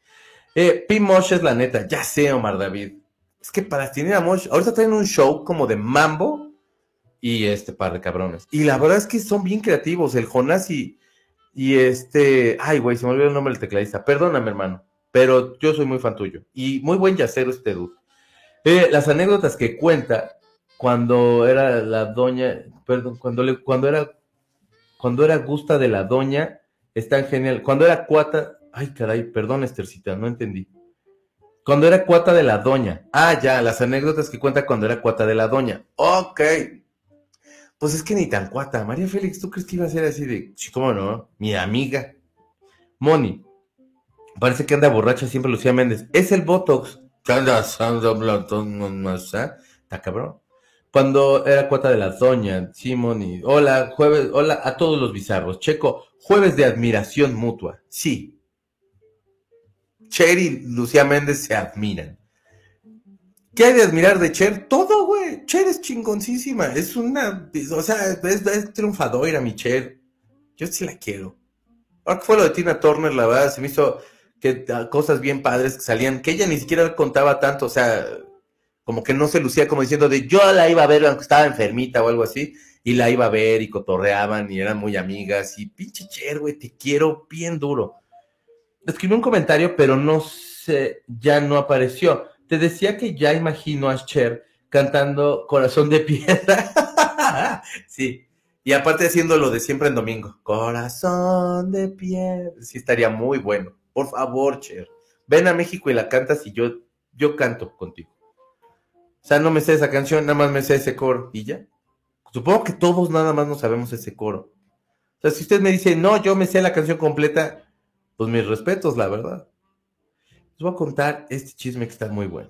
Eh, P. Mosh es la neta, ya sé, Omar David, es que para tener a Mosh, ahorita tienen un show como de mambo, y este par de cabrones. Y la verdad es que son bien creativos, el Jonás y, y este, ay güey, se me olvidó el nombre del tecladista, perdóname hermano, pero yo soy muy fan tuyo y muy buen yacero este dude. Eh, las anécdotas que cuenta cuando era la doña, perdón, cuando, le, cuando era, cuando era gusta de la doña, están genial. Cuando era cuata, ay caray, perdón Estercita, no entendí. Cuando era cuata de la doña. Ah, ya, las anécdotas que cuenta cuando era cuata de la doña. Ok, pues es que ni tan cuata. María Félix, ¿tú crees que iba a ser así de, sí, cómo no? Mi amiga. Moni. Parece que anda borracha siempre Lucía Méndez. Es el Botox. Está cabrón. Cuando era cuata de la doña, sí, Moni. Hola, jueves, hola a todos los bizarros. Checo, jueves de admiración mutua. Sí. Cher y Lucía Méndez se admiran. ¿Qué hay de admirar de Cher? Todo, güey. Cher es chingoncísima. Es una. O sea, es, es triunfadora, mi Cher. Yo sí la quiero. Ahora que fue lo de Tina Turner, la verdad, se me hizo que ah, cosas bien padres que salían, que ella ni siquiera contaba tanto, o sea, como que no se lucía como diciendo de yo la iba a ver aunque estaba enfermita o algo así, y la iba a ver y cotorreaban y eran muy amigas, y pinche Cher, güey, te quiero bien duro. Escribí un comentario, pero no sé, ya no apareció. Te decía que ya imagino a Cher cantando Corazón de Piedra. sí. Y aparte haciendo lo de siempre en domingo. Corazón de piedra. Sí, estaría muy bueno. Por favor, Cher. Ven a México y la cantas y yo, yo canto contigo. O sea, no me sé esa canción, nada más me sé ese coro. ¿Y ya? Supongo que todos nada más no sabemos ese coro. O sea, si usted me dice, no, yo me sé la canción completa, pues mis respetos, la verdad. Les voy a contar este chisme que está muy bueno.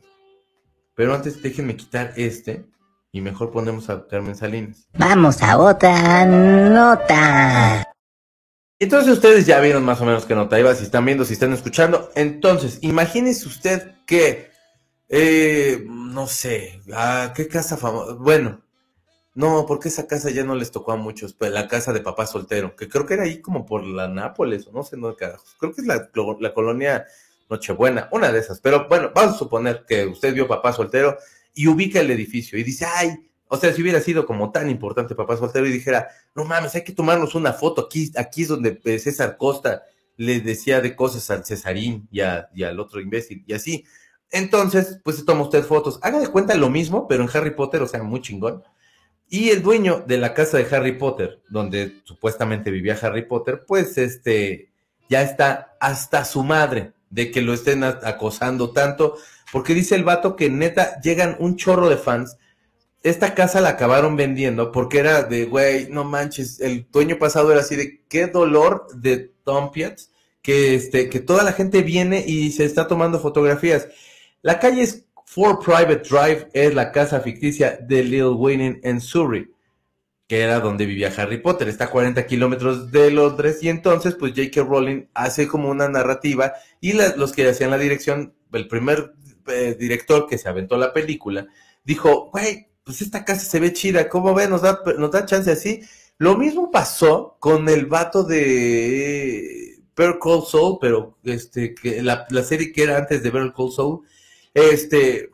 Pero antes déjenme quitar este y mejor ponemos a Carmen Salinas. Vamos a otra nota. Entonces ustedes ya vieron más o menos qué nota iba, si están viendo, si están escuchando. Entonces, imagínese usted que, eh, no sé, ¿a qué casa famosa? Bueno, no, porque esa casa ya no les tocó a muchos, pues la casa de papá soltero, que creo que era ahí como por la Nápoles, o no sé, no carajos. Creo que es la, la colonia Nochebuena, una de esas. Pero bueno, vamos a suponer que usted vio papá soltero y ubica el edificio y dice, ay, o sea, si hubiera sido como tan importante papá soltero y dijera, no mames, hay que tomarnos una foto, aquí, aquí es donde eh, César Costa le decía de cosas al Cesarín y, y al otro imbécil y así. Entonces, pues se toma usted fotos. Haga de cuenta lo mismo, pero en Harry Potter, o sea, muy chingón. Y el dueño de la casa de Harry Potter, donde supuestamente vivía Harry Potter, pues este, ya está hasta su madre de que lo estén acosando tanto, porque dice el vato que neta llegan un chorro de fans. Esta casa la acabaron vendiendo porque era de, güey, no manches, el dueño pasado era así de, qué dolor de Tom que, este, que toda la gente viene y se está tomando fotografías. La calle es For Private Drive, es la casa ficticia de Lil Wayne en Surrey que era donde vivía Harry Potter, está a 40 kilómetros de Londres, y entonces pues J.K. Rowling hace como una narrativa, y los que hacían la dirección, el primer eh, director que se aventó la película, dijo, güey, pues esta casa se ve chida, ¿cómo ve? Nos da, nos da chance así. Lo mismo pasó con el vato de Better Call Soul, pero este, que la, la serie que era antes de Better Call Soul, este,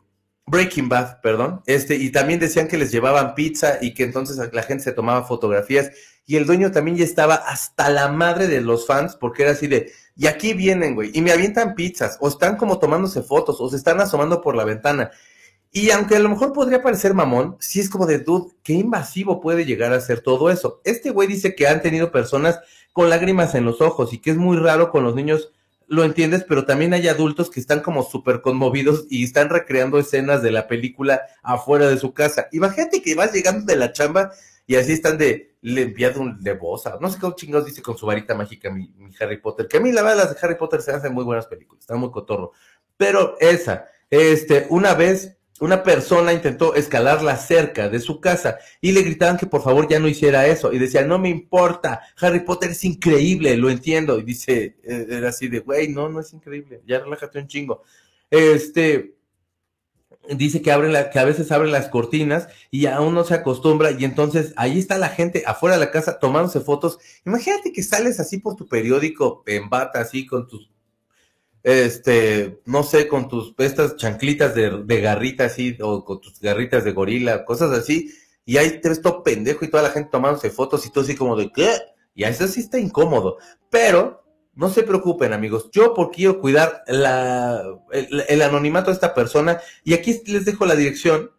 Breaking Bad, perdón. Este, y también decían que les llevaban pizza y que entonces la gente se tomaba fotografías. Y el dueño también ya estaba hasta la madre de los fans, porque era así de, y aquí vienen, güey, y me avientan pizzas, o están como tomándose fotos, o se están asomando por la ventana. Y aunque a lo mejor podría parecer mamón, sí es como de, dude, qué invasivo puede llegar a ser todo eso. Este güey dice que han tenido personas con lágrimas en los ojos y que es muy raro con los niños lo entiendes, pero también hay adultos que están como súper conmovidos y están recreando escenas de la película afuera de su casa. Imagínate que vas llegando de la chamba y así están de, le enviado un de no sé qué chingados dice con su varita mágica mi, Harry Potter, que a mí la verdad las de Harry Potter se hacen muy buenas películas, están muy cotorro. Pero esa, este, una vez una persona intentó escalar la cerca de su casa y le gritaban que por favor ya no hiciera eso. Y decía, no me importa, Harry Potter es increíble, lo entiendo. Y dice, eh, era así de, güey, no, no es increíble, ya relájate un chingo. Este, dice que, abre la, que a veces abren las cortinas y aún no se acostumbra y entonces ahí está la gente afuera de la casa tomándose fotos. Imagínate que sales así por tu periódico en bata, así con tus este, no sé, con tus estas chanclitas de, de garrita así, o con tus garritas de gorila, cosas así, y ahí te ves todo pendejo y toda la gente tomándose fotos y todo así como de ¿qué? Y eso sí está incómodo. Pero no se preocupen, amigos. Yo por quiero cuidar la, el, anonimato de esta persona. Y aquí les dejo la dirección.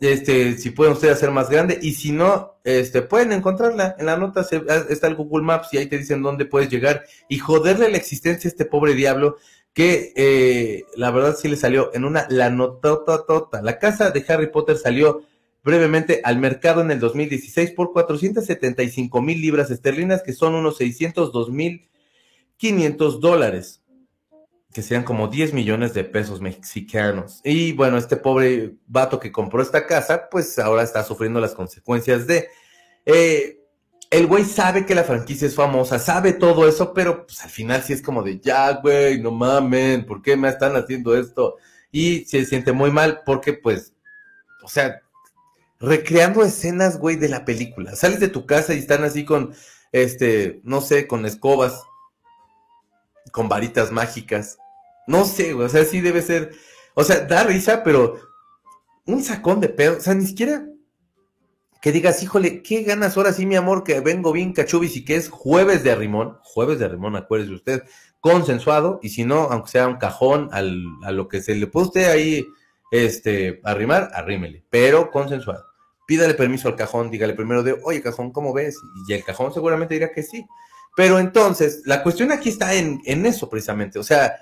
Este, si pueden ustedes hacer más grande. Y si no, este, pueden encontrarla. En la nota está el Google Maps y ahí te dicen dónde puedes llegar. Y joderle la existencia a este pobre diablo que eh, la verdad sí le salió en una la notototota. La casa de Harry Potter salió brevemente al mercado en el 2016 por 475 mil libras esterlinas, que son unos 602 mil 500 dólares, que sean como 10 millones de pesos mexicanos. Y bueno, este pobre vato que compró esta casa, pues ahora está sufriendo las consecuencias de... Eh, el güey sabe que la franquicia es famosa, sabe todo eso, pero pues al final sí es como de, ya, güey, no mamen, ¿por qué me están haciendo esto? Y se siente muy mal porque, pues, o sea, recreando escenas, güey, de la película. Sales de tu casa y están así con, este, no sé, con escobas, con varitas mágicas. No sé, güey, o sea, sí debe ser, o sea, da risa, pero un sacón de pedo, o sea, ni siquiera que digas, híjole, qué ganas ahora sí, mi amor, que vengo bien cachubis y que es jueves de arrimón, jueves de arrimón, acuérdese usted, consensuado, y si no, aunque sea un cajón al, a lo que se le puede usted ahí este, arrimar, arrímele, pero consensuado. Pídale permiso al cajón, dígale primero de, oye, cajón, ¿cómo ves? Y el cajón seguramente dirá que sí. Pero entonces, la cuestión aquí está en, en eso precisamente, o sea,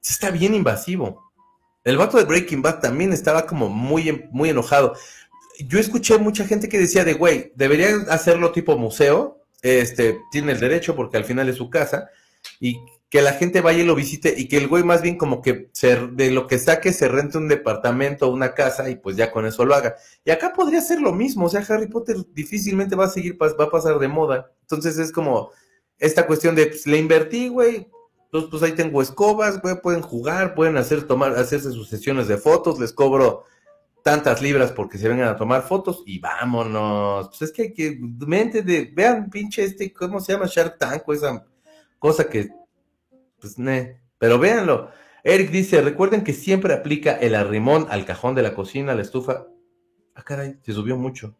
está bien invasivo. El vato de Breaking Bad también estaba como muy, muy enojado yo escuché mucha gente que decía de, güey, deberían hacerlo tipo museo, este, tiene el derecho porque al final es su casa, y que la gente vaya y lo visite y que el güey más bien como que se, de lo que saque se rente un departamento o una casa y pues ya con eso lo haga. Y acá podría ser lo mismo, o sea, Harry Potter difícilmente va a seguir, va a pasar de moda. Entonces es como esta cuestión de, pues le invertí, güey, entonces pues ahí tengo escobas, güey, pueden jugar, pueden hacer, tomar, hacerse sus sesiones de fotos, les cobro tantas libras porque se vengan a tomar fotos y vámonos. Pues es que hay que, mente de, vean, pinche este, ¿cómo se llama? Shark Tank o esa cosa que, pues, ne, pero véanlo. Eric dice, recuerden que siempre aplica el arrimón al cajón de la cocina, la estufa. Ah, caray, se subió mucho.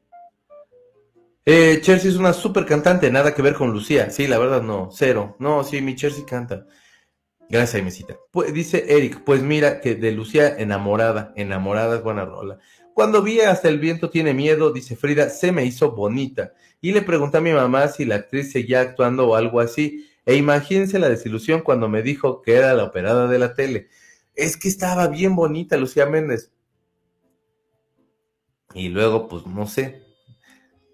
Eh, Chelsea es una super cantante, nada que ver con Lucía. Sí, la verdad no, cero. No, sí, mi Chelsea canta. Gracias, Mesita. Pues, dice Eric, pues mira que de Lucía enamorada, enamorada es buena rola. Cuando vi hasta el viento tiene miedo, dice Frida, se me hizo bonita. Y le pregunté a mi mamá si la actriz seguía actuando o algo así. E imagínense la desilusión cuando me dijo que era la operada de la tele. Es que estaba bien bonita Lucía Méndez. Y luego, pues no sé,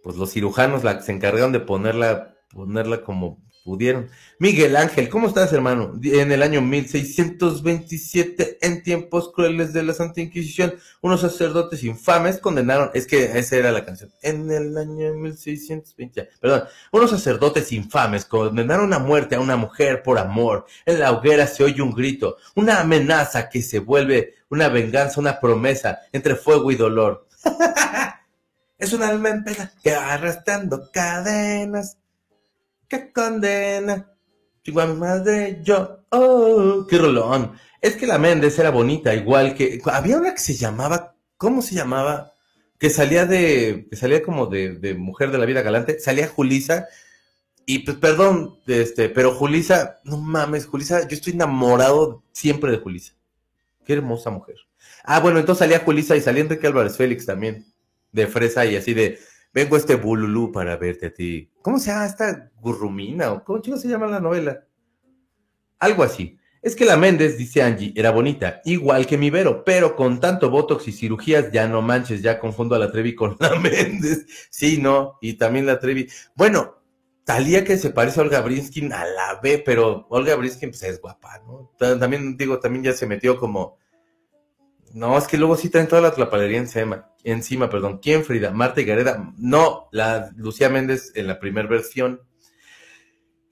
pues los cirujanos la, se encargaron de ponerla, ponerla como pudieron. Miguel Ángel, ¿cómo estás, hermano? En el año 1627, en tiempos crueles de la Santa Inquisición, unos sacerdotes infames condenaron, es que esa era la canción, en el año 1620, perdón, unos sacerdotes infames condenaron a muerte a una mujer por amor. En la hoguera se oye un grito, una amenaza que se vuelve una venganza, una promesa entre fuego y dolor. es una alma en pena que arrastrando cadenas qué condena. Chico a mi madre, yo, oh, qué rolón. Es que la Méndez era bonita, igual que. Había una que se llamaba. ¿Cómo se llamaba? Que salía de. Que salía como de, de mujer de la vida galante. Salía Julisa. Y pues, perdón, este, pero Julisa, no mames, Julisa, yo estoy enamorado siempre de Julisa. Qué hermosa mujer. Ah, bueno, entonces salía Julisa y salía Enrique Álvarez Félix también. De fresa y así de vengo a este bululú para verte a ti. ¿Cómo se llama esta gurrumina? ¿O cómo se llama la novela? Algo así. Es que la Méndez, dice Angie, era bonita, igual que mi Vero, pero con tanto botox y cirugías, ya no manches, ya confundo a la Trevi con la Méndez. Sí, no, y también la Trevi. Bueno, Talía que se parece a Olga Brinskin a la B, pero Olga Brinskin pues es guapa, ¿no? También digo, también ya se metió como No, es que luego sí traen toda la tlapalería encima, perdón. ¿Quién, Frida? Marta y Gareda. No, la Lucía Méndez en la primera versión.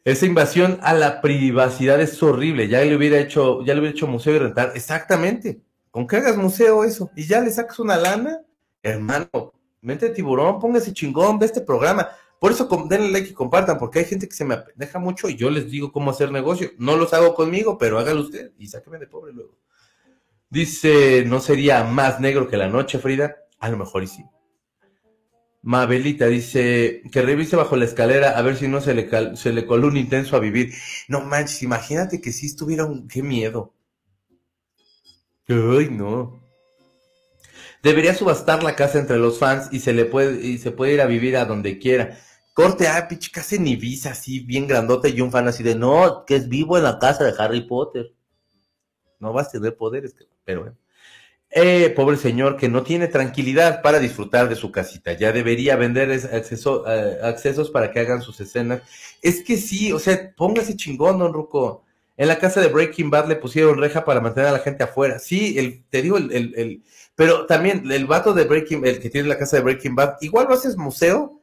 Esa invasión a la privacidad es horrible. Ya le hubiera hecho, ya le hubiera hecho museo y rentar. Exactamente. Con que hagas museo eso y ya le sacas una lana, hermano, mente tiburón, póngase chingón, ve este programa. Por eso denle like y compartan, porque hay gente que se me deja mucho y yo les digo cómo hacer negocio. No los hago conmigo, pero hágalo usted y sáqueme de pobre luego. Dice, ¿no sería más negro que la noche, Frida? A lo mejor y sí. Mabelita dice que revise bajo la escalera a ver si no se le, se le coló un intenso a vivir. No manches, imagínate que si estuviera un... ¡Qué miedo! ¡Ay, no! Debería subastar la casa entre los fans y se le puede, y se puede ir a vivir a donde quiera. Corte, ah, pinche casa en Ibiza, así, bien grandote, y un fan así de, no, que es vivo en la casa de Harry Potter. No vas a tener poderes, pero bueno. Eh, pobre señor que no tiene tranquilidad para disfrutar de su casita. Ya debería vender eh, accesos para que hagan sus escenas. Es que sí, o sea, póngase chingón, don Ruco. En la casa de Breaking Bad le pusieron reja para mantener a la gente afuera. Sí, el, te digo, el, el, el, pero también el vato de Breaking, el que tiene la casa de Breaking Bad, igual lo haces museo.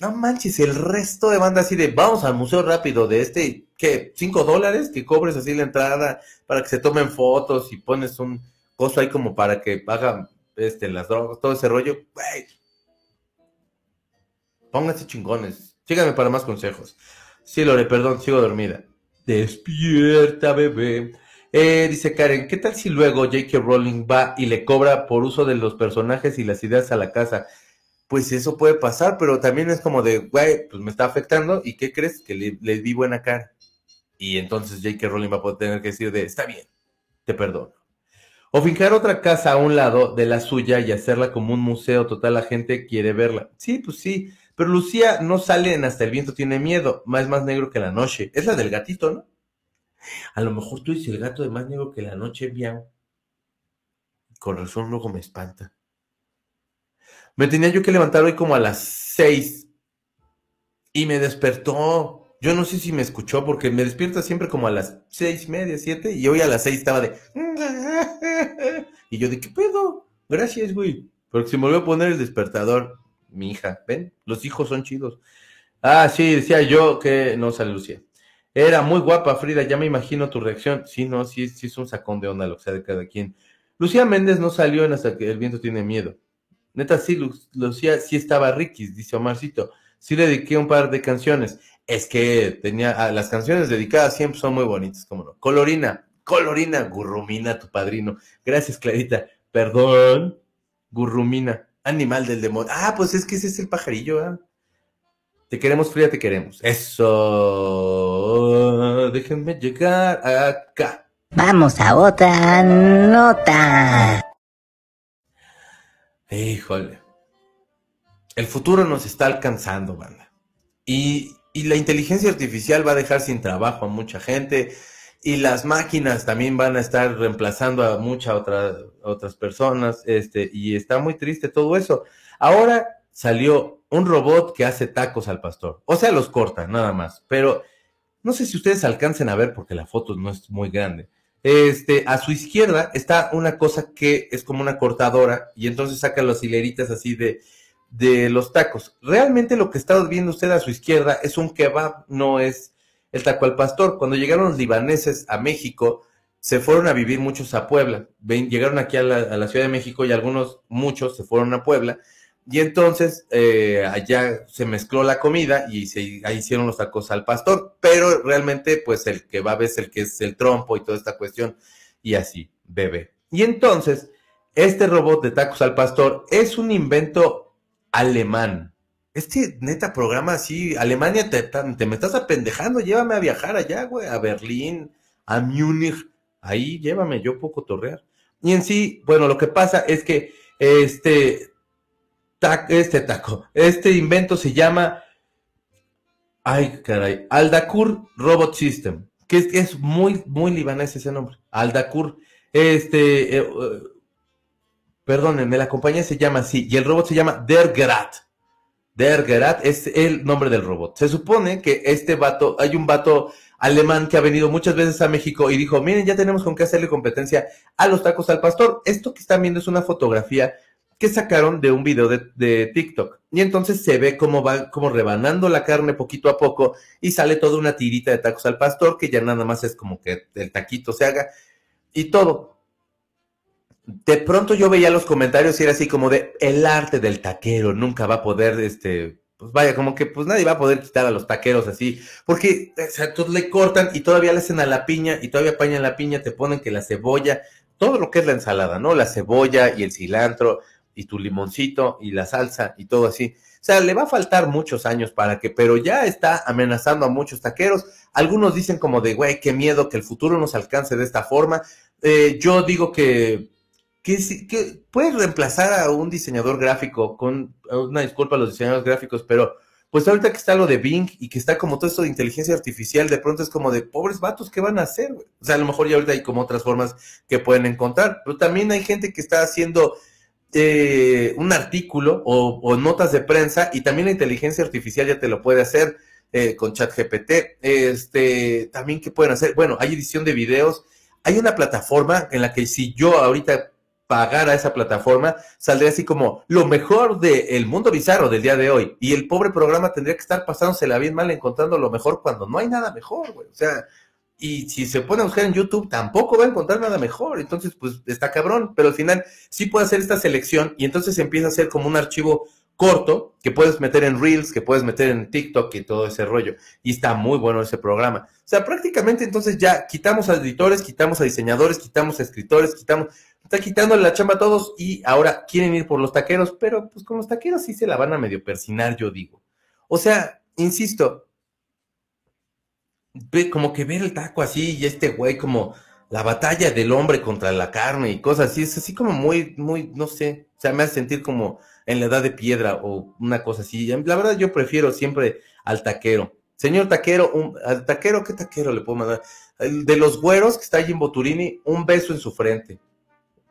No manches, el resto de banda así de vamos al museo rápido de este, ¿qué? ¿Cinco dólares? Que cobres así la entrada para que se tomen fotos y pones un cosa ahí como para que hagan este, las drogas, todo ese rollo, güey. Pónganse chingones. Síganme para más consejos. Sí, Lore, perdón, sigo dormida. Despierta, bebé. Eh, dice Karen, ¿qué tal si luego J.K. Rowling va y le cobra por uso de los personajes y las ideas a la casa? Pues eso puede pasar, pero también es como de, güey, pues me está afectando y ¿qué crees? Que le, di buena cara. Y entonces J.K. Rowling va a poder tener que decir de, está bien, te perdono. O fincar otra casa a un lado de la suya y hacerla como un museo, total la gente quiere verla. Sí, pues sí, pero Lucía no sale en Hasta el viento tiene miedo, más más negro que la noche. Es la del gatito, ¿no? A lo mejor tú dices el gato de más negro que la noche, bien. Con razón luego me espanta. Me tenía yo que levantar hoy como a las seis y me despertó yo no sé si me escuchó porque me despierta siempre como a las seis y media, siete, y hoy a las seis estaba de... Y yo de, ¿qué pedo? Gracias, güey. Porque se me volvió a poner el despertador. Mi hija, ¿ven? Los hijos son chidos. Ah, sí, decía yo que no sale Lucía. Era muy guapa, Frida, ya me imagino tu reacción. Sí, no, sí, sí es un sacón de onda lo que sea de cada quien. Lucía Méndez no salió en hasta que el viento tiene miedo. Neta, sí, Lucía sí estaba riquis, dice Omarcito. Sí le dediqué un par de canciones. Es que tenía, ah, las canciones dedicadas siempre son muy bonitas, como no. Colorina, Colorina, Gurrumina, tu padrino. Gracias, Clarita. Perdón, Gurrumina, animal del demonio. Ah, pues es que ese es el pajarillo, ¿eh? Te queremos, fría, te queremos. Eso. Déjenme llegar acá. Vamos a otra nota. Híjole. El futuro nos está alcanzando, banda. Y y la inteligencia artificial va a dejar sin trabajo a mucha gente y las máquinas también van a estar reemplazando a muchas otra, otras personas, este, y está muy triste todo eso. Ahora salió un robot que hace tacos al pastor, o sea, los corta, nada más, pero no sé si ustedes alcancen a ver porque la foto no es muy grande. Este, a su izquierda está una cosa que es como una cortadora y entonces saca las hileritas así de, de los tacos. Realmente lo que está viendo usted a su izquierda es un kebab, no es el taco al pastor. Cuando llegaron los libaneses a México, se fueron a vivir muchos a Puebla. Ven, llegaron aquí a la, Ciudad de México y algunos, muchos, se fueron a Puebla. Y entonces eh, allá se mezcló la comida y se ahí hicieron los tacos al pastor. Pero realmente, pues el kebab es el que es el trompo y toda esta cuestión. Y así, bebé. Y entonces, este robot de tacos al pastor es un invento alemán. Este neta programa así, Alemania, te, te me estás apendejando, llévame a viajar allá, güey, a Berlín, a Múnich, ahí llévame, yo puedo torrear. Y en sí, bueno, lo que pasa es que este, este taco, este invento se llama, ay, caray, Aldakur Robot System, que es, muy, muy libanés ese nombre, Aldakur, este, eh, Perdónenme, la compañía se llama así y el robot se llama Der Gerat. Der Gerat es el nombre del robot. Se supone que este vato, hay un vato alemán que ha venido muchas veces a México y dijo, miren, ya tenemos con qué hacerle competencia a los tacos al pastor. Esto que están viendo es una fotografía que sacaron de un video de, TikTok. Y entonces se ve cómo va, como rebanando la carne poquito a poco y sale toda una tirita de tacos al pastor que ya nada más es como que el taquito se haga y todo. De pronto yo veía los comentarios y era así como de el arte del taquero nunca va a poder, este, pues vaya, como que pues nadie va a poder quitar a los taqueros así, porque todos le cortan y todavía le hacen a la piña y todavía apañan la piña, te ponen que la cebolla, todo lo que es la ensalada, ¿no? La cebolla y el cilantro, y tu limoncito y la salsa y todo así. O sea, le va a faltar muchos años para que, pero ya está amenazando a muchos taqueros. Algunos dicen como de, güey, qué miedo que el futuro nos alcance de esta forma. Eh, yo digo que, que, puedes reemplazar a un diseñador gráfico con, una disculpa a los diseñadores gráficos, pero pues ahorita que está lo de Bing y que está como todo esto de inteligencia artificial, de pronto es como de pobres vatos, ¿qué van a hacer? O sea, a lo mejor ya ahorita hay como otras formas que pueden encontrar, pero también hay gente que está haciendo eh, un artículo o, o, notas de prensa y también la inteligencia artificial ya te lo puede hacer eh, con ChatGPT. Este, también qué pueden hacer. Bueno, hay edición de videos. Hay una plataforma en la que si yo ahorita pagara esa plataforma, saldría así como lo mejor del mundo bizarro del día de hoy. Y el pobre programa tendría que estar pasándosela bien mal encontrando lo mejor cuando no hay nada mejor, güey. O sea, y si se pone a buscar en YouTube, tampoco va a encontrar nada mejor. Entonces, pues está cabrón. Pero al final sí puede hacer esta selección y entonces empieza a ser como un archivo corto que puedes meter en Reels, que puedes meter en TikTok y todo ese rollo. Y está muy bueno ese programa. O sea, prácticamente entonces ya quitamos a editores, quitamos a diseñadores, quitamos a escritores, quitamos, está quitándole la chamba a todos y ahora quieren ir por los taqueros, pero pues con los taqueros sí se la van a medio persinar, yo digo. O sea, insisto, como que ver el taco así y este güey como la batalla del hombre contra la carne y cosas así, es así como muy, muy, no sé, o sea, me hace sentir como en la edad de piedra o una cosa así. La verdad yo prefiero siempre al taquero. Señor taquero, un, al taquero, ¿qué taquero le puedo mandar? De los güeros que está allí en Boturini, un beso en su frente.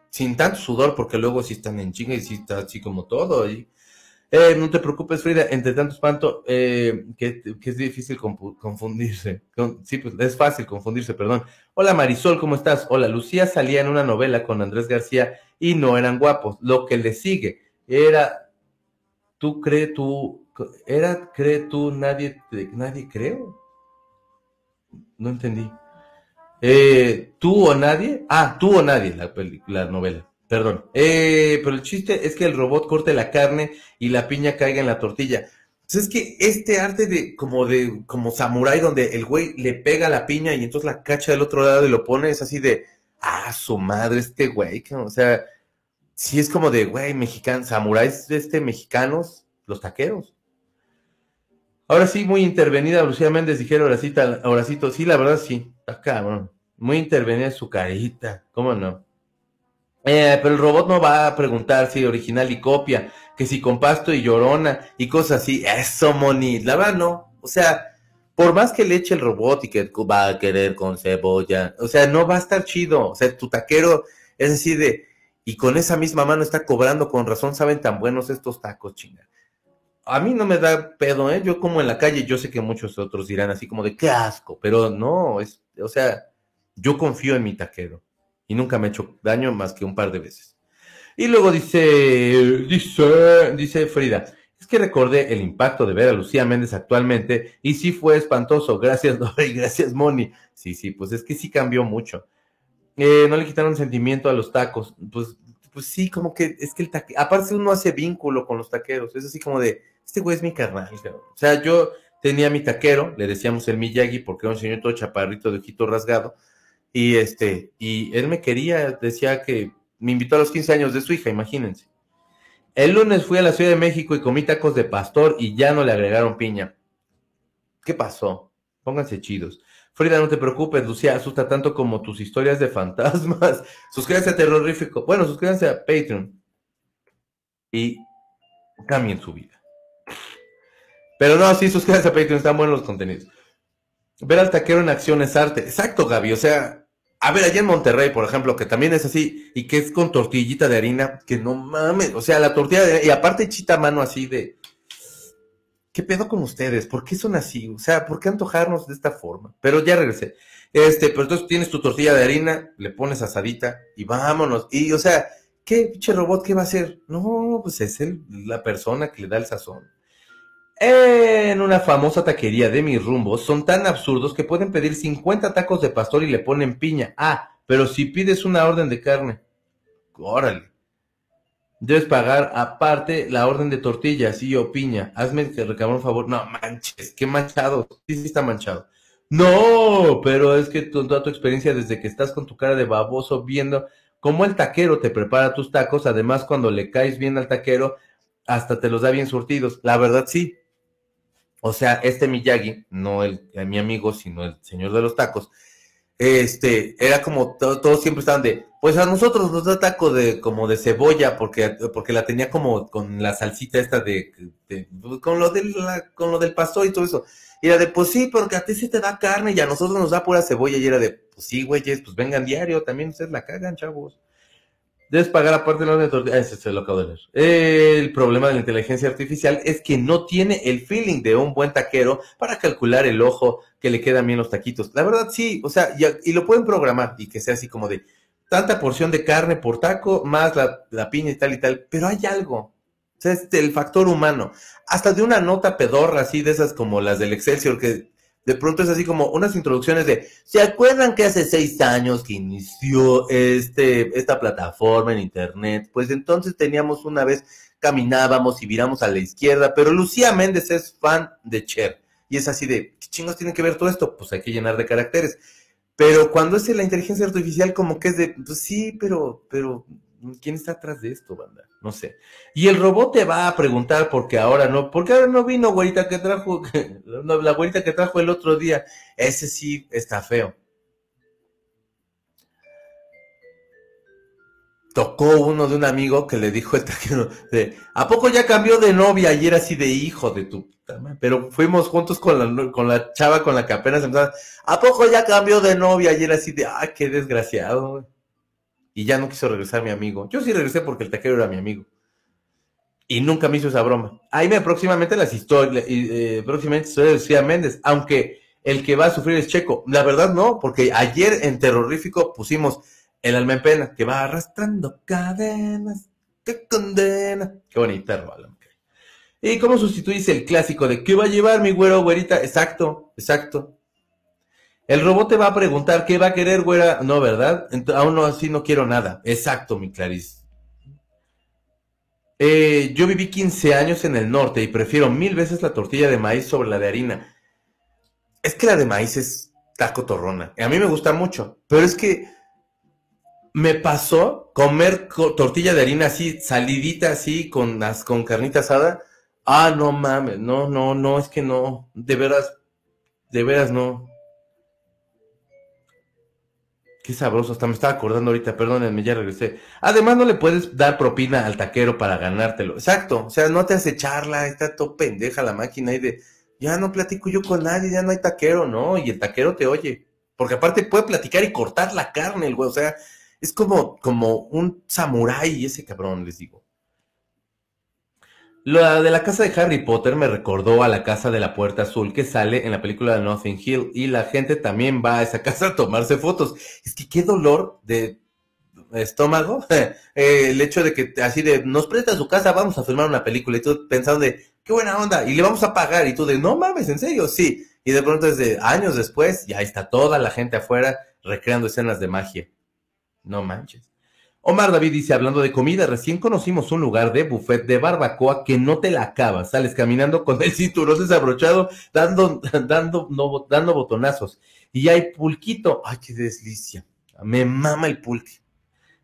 Sin tanto sudor, porque luego sí están en chinga y sí está así como todo. ahí eh, no te preocupes, Frida, entre tanto espanto, eh, que, es difícil confundirse. sí, pues es fácil confundirse, perdón. Hola Marisol, ¿cómo estás? Hola, Lucía salía en una novela con Andrés García y no eran guapos. Lo que le sigue era, tú cree tú, era, cree tú, nadie, nadie creo. No entendí. Eh, ¿Tú o nadie? Ah, tú o nadie, la, la novela. Perdón. Eh, pero el chiste es que el robot corte la carne y la piña caiga en la tortilla. Pues es que este arte de como de como samurái donde el güey le pega la piña y entonces la cacha del otro lado y lo pone es así de ah su madre este güey, o sea, sí es como de güey mexicanos, samuráis este mexicanos, los taqueros. Ahora sí, muy intervenida Lucía Méndez, dijeron Horacita, Horacito, sí, la verdad sí, acá, bueno, muy intervenida su carita, ¿cómo no? Eh, pero el robot no va a preguntar si original y copia, que si con pasto y llorona y cosas así. Eso, Moni. La verdad, no. O sea, por más que le eche el robot y que va a querer con cebolla, o sea, no va a estar chido. O sea, tu taquero es así de. Y con esa misma mano está cobrando, con razón saben tan buenos estos tacos, chinga. A mí no me da pedo, ¿eh? Yo como en la calle, yo sé que muchos otros dirán así como de qué asco, pero no, es, o sea, yo confío en mi taquero y nunca me ha hecho daño más que un par de veces. Y luego dice, dice, dice Frida, es que recordé el impacto de ver a Lucía Méndez actualmente y sí fue espantoso. Gracias, Dora, y gracias, Moni. Sí, sí, pues es que sí cambió mucho. Eh, no le quitaron sentimiento a los tacos. Pues, pues sí, como que es que el taquero, aparte uno hace vínculo con los taqueros. Es así como de, este güey es mi carnal. O sea, yo tenía mi taquero, le decíamos el Miyagi porque era un señor todo chaparrito de ojito rasgado y este, y él me quería, decía que me invitó a los 15 años de su hija, imagínense. El lunes fui a la Ciudad de México y comí tacos de pastor y ya no le agregaron piña. ¿Qué pasó? Pónganse chidos. Frida, no te preocupes, Lucía, asusta tanto como tus historias de fantasmas. Suscríbanse a Terrorífico. Bueno, suscríbanse a Patreon. Y cambien su vida. Pero no, sí, suscríbanse a Patreon, están buenos los contenidos. Ver al taquero en acción es arte. Exacto, Gaby. O sea, a ver, allá en Monterrey, por ejemplo, que también es así, y que es con tortillita de harina, que no mames, o sea, la tortilla de y aparte chita mano así de, ¿qué pedo con ustedes? ¿Por qué son así? O sea, ¿por qué antojarnos de esta forma? Pero ya regresé. Este, pero entonces tienes tu tortilla de harina, le pones asadita y vámonos. Y, o sea, ¿qué pinche robot qué va a hacer? No, pues es el, la persona que le da el sazón. En una famosa taquería de mis rumbos son tan absurdos que pueden pedir 50 tacos de pastor y le ponen piña. Ah, pero si pides una orden de carne, órale. Debes pagar aparte la orden de tortillas y o piña. Hazme que recabón un favor. No, manches, qué manchado. Sí, sí está manchado. No, pero es que toda tu experiencia desde que estás con tu cara de baboso viendo cómo el taquero te prepara tus tacos, además cuando le caes bien al taquero, hasta te los da bien surtidos. La verdad sí. O sea, este Miyagi, no el, mi amigo, sino el señor de los tacos, este, era como, todos siempre estaban de, pues a nosotros nos da taco de, como de cebolla, porque, porque la tenía como con la salsita esta de, con lo del, con lo del pastor y todo eso. Y era de, pues sí, porque a ti sí te da carne y a nosotros nos da pura cebolla. Y era de, pues sí, güeyes, pues vengan diario, también ustedes la cagan, chavos. Debes pagar aparte la de tortilla. Ese se lo acabo de leer. El problema de la inteligencia artificial es que no tiene el feeling de un buen taquero para calcular el ojo que le quedan bien los taquitos. La verdad, sí, o sea, y, lo pueden programar y que sea así como de tanta porción de carne por taco, más la, la piña y tal y tal. Pero hay algo. O sea, es el factor humano. Hasta de una nota pedorra así de esas como las del Excelsior que de pronto es así como unas introducciones de, ¿se acuerdan que hace seis años que inició este, esta plataforma en Internet? Pues entonces teníamos una vez, caminábamos y viramos a la izquierda, pero Lucía Méndez es fan de Cher. Y es así de, ¿qué chingos tiene que ver todo esto? Pues hay que llenar de caracteres. Pero cuando es la inteligencia artificial, como que es de, pues sí, pero, pero ¿Quién está atrás de esto, banda? No sé. Y el robot te va a preguntar porque ahora no, porque ahora no vino güerita que trajo, la güerita que trajo el otro día. Ese sí está feo. Tocó uno de un amigo que le dijo de, ¿a poco ya cambió de novia? Y era así de hijo de tu pero fuimos juntos con la, con la chava con la que apenas empezaba. ¿A poco ya cambió de novia? Y era así de, ah, qué desgraciado y ya no quiso regresar mi amigo. Yo sí regresé porque el taquero era mi amigo. Y nunca me hizo esa broma. Ahí me próximamente las historias, eh, próximamente historias de Lucía Méndez, aunque el que va a sufrir es Checo. La verdad no, porque ayer en Terrorífico pusimos el alma en pena, que va arrastrando cadenas, que condena. Qué bonita rola. ¿Y cómo sustituís el clásico de qué va a llevar mi güero, güerita? Exacto, exacto. El robot te va a preguntar qué va a querer, güera. No, ¿verdad? aún no, así no quiero nada. Exacto, mi Clarice. Eh, yo viví 15 años en el norte y prefiero mil veces la tortilla de maíz sobre la de harina. Es que la de maíz es taco torrona. A mí me gusta mucho, pero es que me pasó comer tortilla de harina así, salidita así, con, con carnita asada. Ah, no mames, no, no, no, es que no, de veras, de veras no. Qué sabroso, hasta me estaba acordando ahorita, perdónenme, ya regresé. Además, no le puedes dar propina al taquero para ganártelo. Exacto, o sea, no te hace charla, está todo pendeja la máquina y de, ya no platico yo con nadie, ya no hay taquero, ¿no? Y el taquero te oye. Porque aparte puede platicar y cortar la carne, el güey, o sea, es como, como un samurái ese cabrón, les digo. La de la casa de Harry Potter me recordó a la casa de la puerta azul que sale en la película de Nothing Hill y la gente también va a esa casa a tomarse fotos. Es que qué dolor de estómago eh, el hecho de que así de nos presta su casa, vamos a filmar una película y tú pensando de qué buena onda y le vamos a pagar y tú de no mames, en serio, sí. Y de pronto desde años después ya está toda la gente afuera recreando escenas de magia. No manches. Omar David dice, hablando de comida, recién conocimos un lugar de buffet de barbacoa que no te la acabas. Sales caminando con el cinturón desabrochado, dando, dando, dando botonazos. Y hay pulquito. Ay, qué deslicia. Me mama el pulque.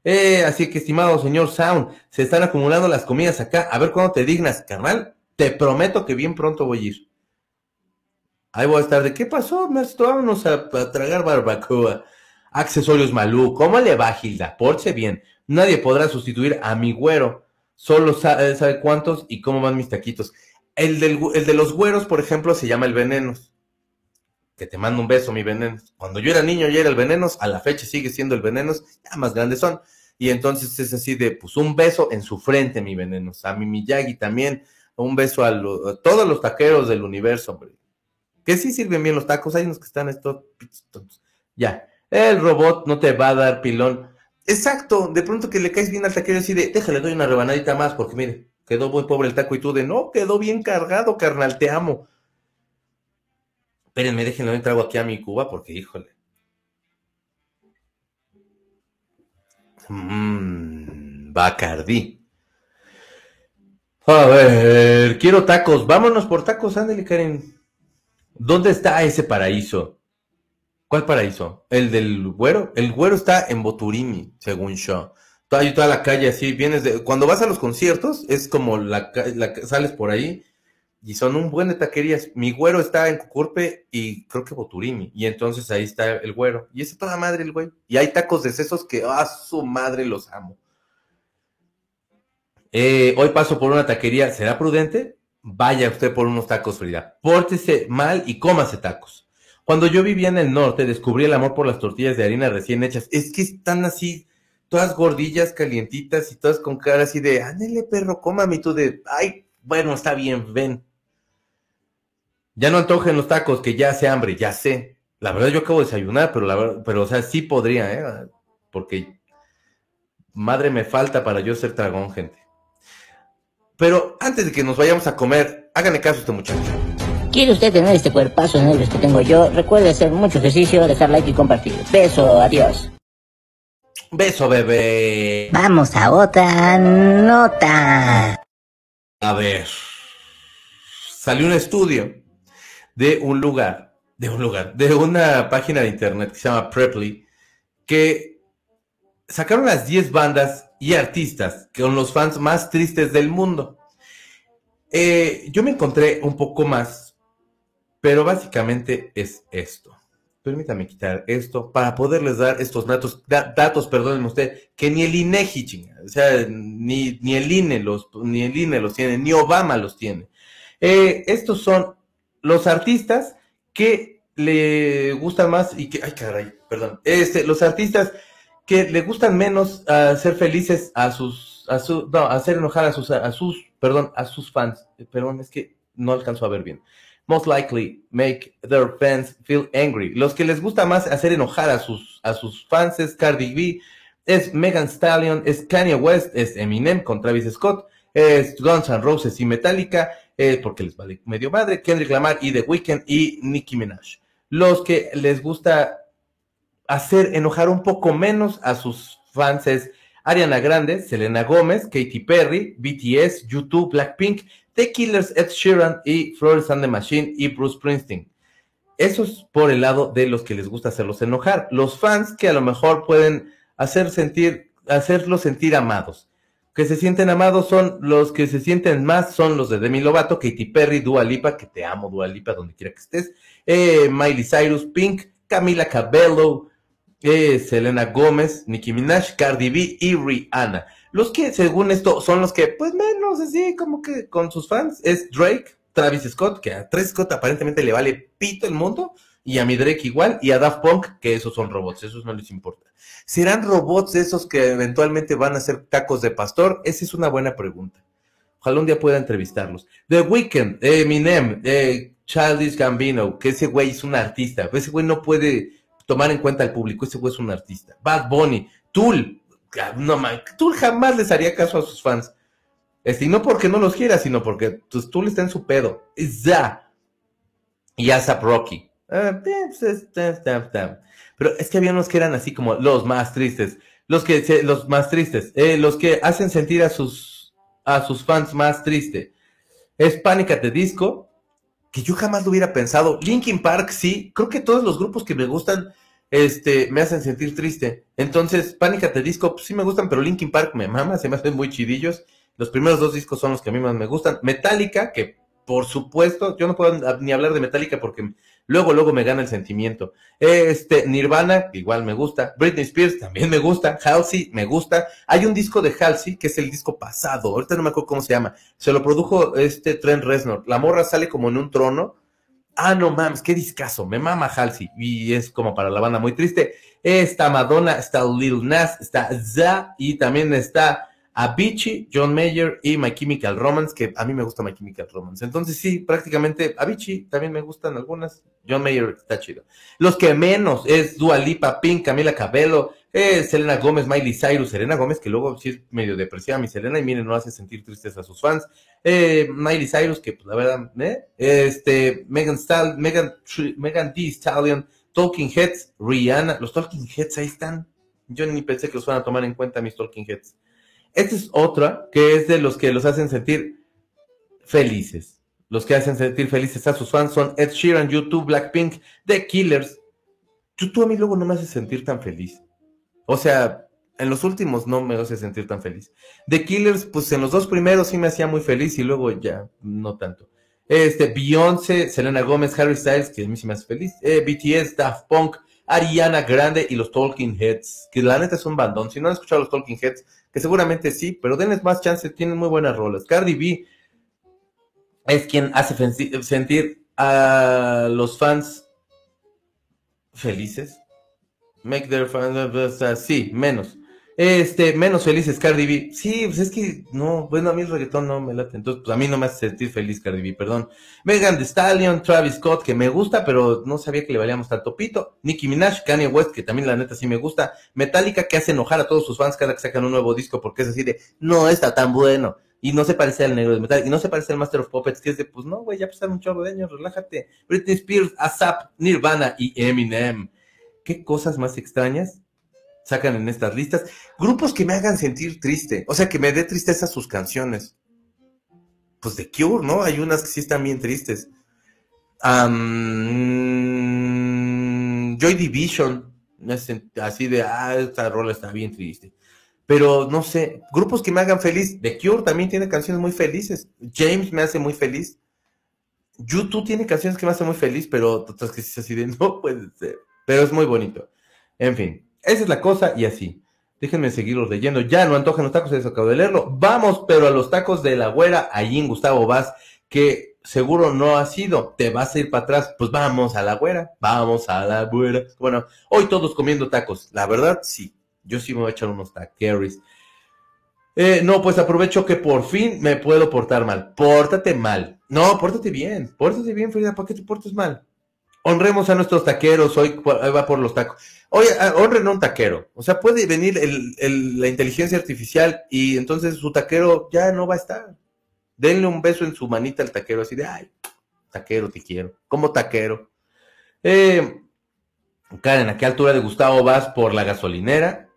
Eh, así que, estimado señor Sound, se están acumulando las comidas acá. A ver cuándo te dignas, carnal. Te prometo que bien pronto voy a ir. Ahí voy a estar de, ¿qué pasó? Vámonos a, a tragar barbacoa. Accesorios Malú. ¿Cómo le va, Gilda? Porche bien. Nadie podrá sustituir a mi güero. Solo sabe, sabe cuántos y cómo van mis taquitos. El, del, el de los güeros, por ejemplo, se llama el Venenos. Que te mando un beso, mi Venenos. Cuando yo era niño ya era el Venenos, a la fecha sigue siendo el Venenos, ya más grandes son. Y entonces es así de, pues un beso en su frente, mi Venenos. A mi Miyagi también, Un beso a, todos los taqueros del universo, hombre. Que sí sirven bien los tacos, hay unos que están estos. Ya, el robot no te va a dar pilón. Exacto, de pronto que le caes bien al taquero y de, déjale, doy una rebanadita más, porque mire, quedó muy pobre el taco y tú de, no, quedó bien cargado, carnal, te amo. Espérenme, déjenle un aquí a mi cuba, porque híjole. Mmm, Bacardí. A ver, quiero tacos. Vámonos por tacos, ándale, Karen. ¿Dónde está ese paraíso? ¿Cuál paraíso? ¿El del güero? El güero está en Boturimi, según yo. Toda, toda la calle así, vienes de... Cuando vas a los conciertos, es como la, sales por ahí y son un buen de taquerías. Mi güero está en Cucurpe y creo que Boturimi. Y entonces ahí está el güero. Y es toda madre el güey. Y hay tacos de sesos que, ah, su madre, los amo. Eh, hoy paso por una taquería. ¿Será prudente? Vaya usted por unos tacos, Frida. Pórtese mal y cómase tacos. Cuando yo vivía en el norte, descubrí el amor por las tortillas de harina recién hechas. Es que están así, todas gordillas, calientitas y todas con cara así de, ándale, perro, cómame. Tú de, ay, bueno, está bien, ven. Ya no antojen los tacos, que ya hace hambre, ya sé. La verdad, yo acabo de desayunar, pero la verdad, pero, o sea, sí podría, ¿eh? Porque madre me falta para yo ser dragón, gente. Pero antes de que nos vayamos a comer, háganle caso a este muchacho. ¿Quiere usted tener este cuerpazo negro que tengo yo? Recuerde hacer mucho ejercicio, dejar like y compartir. Beso, adiós. Beso, bebé. Vamos a otra nota. A ver. Salió un estudio de un lugar, de un lugar, de una página de internet que se llama Preply, que sacaron las 10 bandas y artistas con los fans más tristes del mundo. Eh, yo me encontré un poco más, pero básicamente es esto. Permítame quitar esto para poderles dar estos datos, da- datos, perdónenme usted, que ni el INEGI, chinga, o sea, ni, ni el INE los, ni el INE los tiene, ni Obama los tiene. Eh, estos son los artistas que le gustan más y que, ay caray, perdón, este, los artistas que le gustan menos a ser felices a sus, a su, no, hacer enojar a sus, a sus, perdón, a sus fans. Eh, Perdón, es que no alcanzo a ver bien. Most likely make their fans feel angry. Los que les gusta más hacer enojar a sus, a sus fans es Cardi B, es Megan Stallion, es Kanye West, es Eminem con Travis Scott, es Guns N' Roses y Metallica, eh, porque les vale medio madre, Kendrick Lamar y The Weeknd y Nicki Minaj. Los que les gusta hacer enojar un poco menos a sus fans es Ariana Grande, Selena Gómez, Katy Perry, BTS, YouTube, Blackpink, The Killers, Ed Sheeran y Florence and the Machine y Bruce Springsteen. Eso es por el lado de los que les gusta hacerlos enojar. Los fans que a lo mejor pueden hacer sentir, hacerlos sentir amados. Que se sienten amados son los que se sienten más, son los de Demi Lovato, Katy Perry, Dua Lipa, que te amo Dua Lipa donde quiera que estés, eh, Miley Cyrus, Pink, Camila Cabello, eh, Selena Gómez, Nicki Minaj, Cardi B y Rihanna. Los que, según esto, son los que, pues menos así, como que con sus fans, es Drake, Travis Scott, que a Travis Scott aparentemente le vale pito el mundo, y a mi Drake igual, y a Daft Punk, que esos son robots, esos no les importa. ¿Serán robots esos que eventualmente van a ser tacos de pastor? Esa es una buena pregunta. Ojalá un día pueda entrevistarlos. The Weeknd, Eminem, eh, Childish Gambino, que ese güey es un artista. Ese güey no puede tomar en cuenta al público, ese güey es un artista. Bad Bunny, Tool, no man, Tool jamás les haría caso a sus fans. Este, y no porque no los quiera, sino porque pues, Tool está en su pedo. Ya. Y ASAP Rocky. Ah, pues. Pero es que había unos que eran así como los más tristes. Los que, los más tristes. eh, los que hacen sentir a sus, a sus fans más triste. Es Panic at the Disco, que yo jamás lo hubiera pensado. Linkin Park, sí. Creo que todos los grupos que me gustan, este, me hacen sentir triste. Entonces, Panic at the Disco, pues, sí me gustan, pero Linkin Park me mama, se me hacen muy chidillos. Los primeros dos discos son los que a mí más me gustan. Metallica, que por supuesto, yo no puedo ni hablar de Metallica porque luego, luego me gana el sentimiento. Este, Nirvana, igual me gusta. Britney Spears también me gusta. Halsey, me gusta. Hay un disco de Halsey, que es el disco pasado. Ahorita no me acuerdo cómo se llama. Se lo produjo este Trent Reznor. La morra sale como en un trono. Ah, no mames, qué discazo. Me mama Halsey. Y es como para la banda muy triste. Está Madonna, está Lil Nas, está Za y también está Avicii, John Mayer y My Chemical Romance, que a mí me gusta My Chemical Romance. Entonces sí, prácticamente Avicii también me gustan algunas. John Mayer está chido. Los que menos es Dua Lipa, Pink, Camila Cabello, eh, Selena Gómez, Miley Cyrus, Selena Gómez, que luego sí es medio depresiva mi Selena y miren, no hace sentir tristes a sus fans. Eh, Miley Cyrus, que pues la verdad, ¿eh? Este, Megan Stal, Megan, Megan D. Stallion, Talking Heads, Rihanna, los Talking Heads ahí están. Yo ni pensé que los van a tomar en cuenta mis Talking Heads. Esta es otra que es de los que los hacen sentir felices. Los que hacen sentir felices a sus fans son Ed Sheeran, YouTube, Blackpink, The Killers. YouTube a mí luego no me hace sentir tan feliz. O sea, en los últimos no me hace sentir tan feliz. The Killers, pues en los dos primeros sí me hacía muy feliz y luego ya no tanto. Este, Beyoncé, Selena Gómez, Harry Styles, que a mí sí me hace feliz. Eh, BTS, Daft Punk, Ariana Grande y los Talking Heads, que la neta es un bandón. Si no han escuchado los Talking Heads, que seguramente sí, pero denles más chance, tienen muy buenas rolas. Cardi B es quien hace sentir a los fans felices. Make their fans, sí, menos. Este, menos felices Cardi B. Sí, pues es que no, bueno, a mí el reggaetón no me late. Entonces, pues a mí no me hace sentir feliz Cardi B, perdón. Megan Thee Stallion, Travis Scott, que me gusta, pero no sabía que le valíamos tanto pito. Nicki Minaj, Kanye West, que también la neta sí me gusta. Metallica, que hace enojar a todos sus fans cada que sacan un nuevo disco porque es así de, no está tan bueno. Y no se parece al negro de metal, y no se parece al Master of Puppets, que es de, pues no, güey, ya pasaron un chorro de años, relájate. Britney Spears, ASAP, Nirvana y Eminem. ¿Qué cosas más extrañas sacan en estas listas. Grupos que me hagan sentir triste, o sea, que me dé tristeza sus canciones. Pues de Cure, ¿no? Hay unas que sí están bien tristes. Joy Division, así de, ah, esta rola está bien triste. Pero no sé, grupos que me hagan feliz. The Cure también tiene canciones muy felices. James me hace muy feliz. YouTube tiene canciones que me hacen muy feliz, pero otras que sí así de no puede ser. Pero es muy bonito. En fin, esa es la cosa y así. Déjenme seguirlos leyendo. Ya no antojan los tacos, eso acabo de leerlo. Vamos, pero a los tacos de la güera, allí en Gustavo Vaz, que seguro no ha sido. Te vas a ir para atrás. Pues vamos a la güera. Vamos a la güera. Bueno, hoy todos comiendo tacos. La verdad, sí. Yo sí me voy a echar unos taqueris. Eh, no, pues aprovecho que por fin me puedo portar mal. Pórtate mal. No, pórtate bien. Pórtate bien, Frida. ¿Para qué te portes mal? Honremos a nuestros taqueros, hoy va por los tacos. Oye, ah, honren a un taquero. O sea, puede venir la inteligencia artificial y entonces su taquero ya no va a estar. Denle un beso en su manita al taquero, así de, ay, taquero, te quiero. Como taquero. Eh, Karen, ¿a qué altura de Gustavo vas por la gasolinera?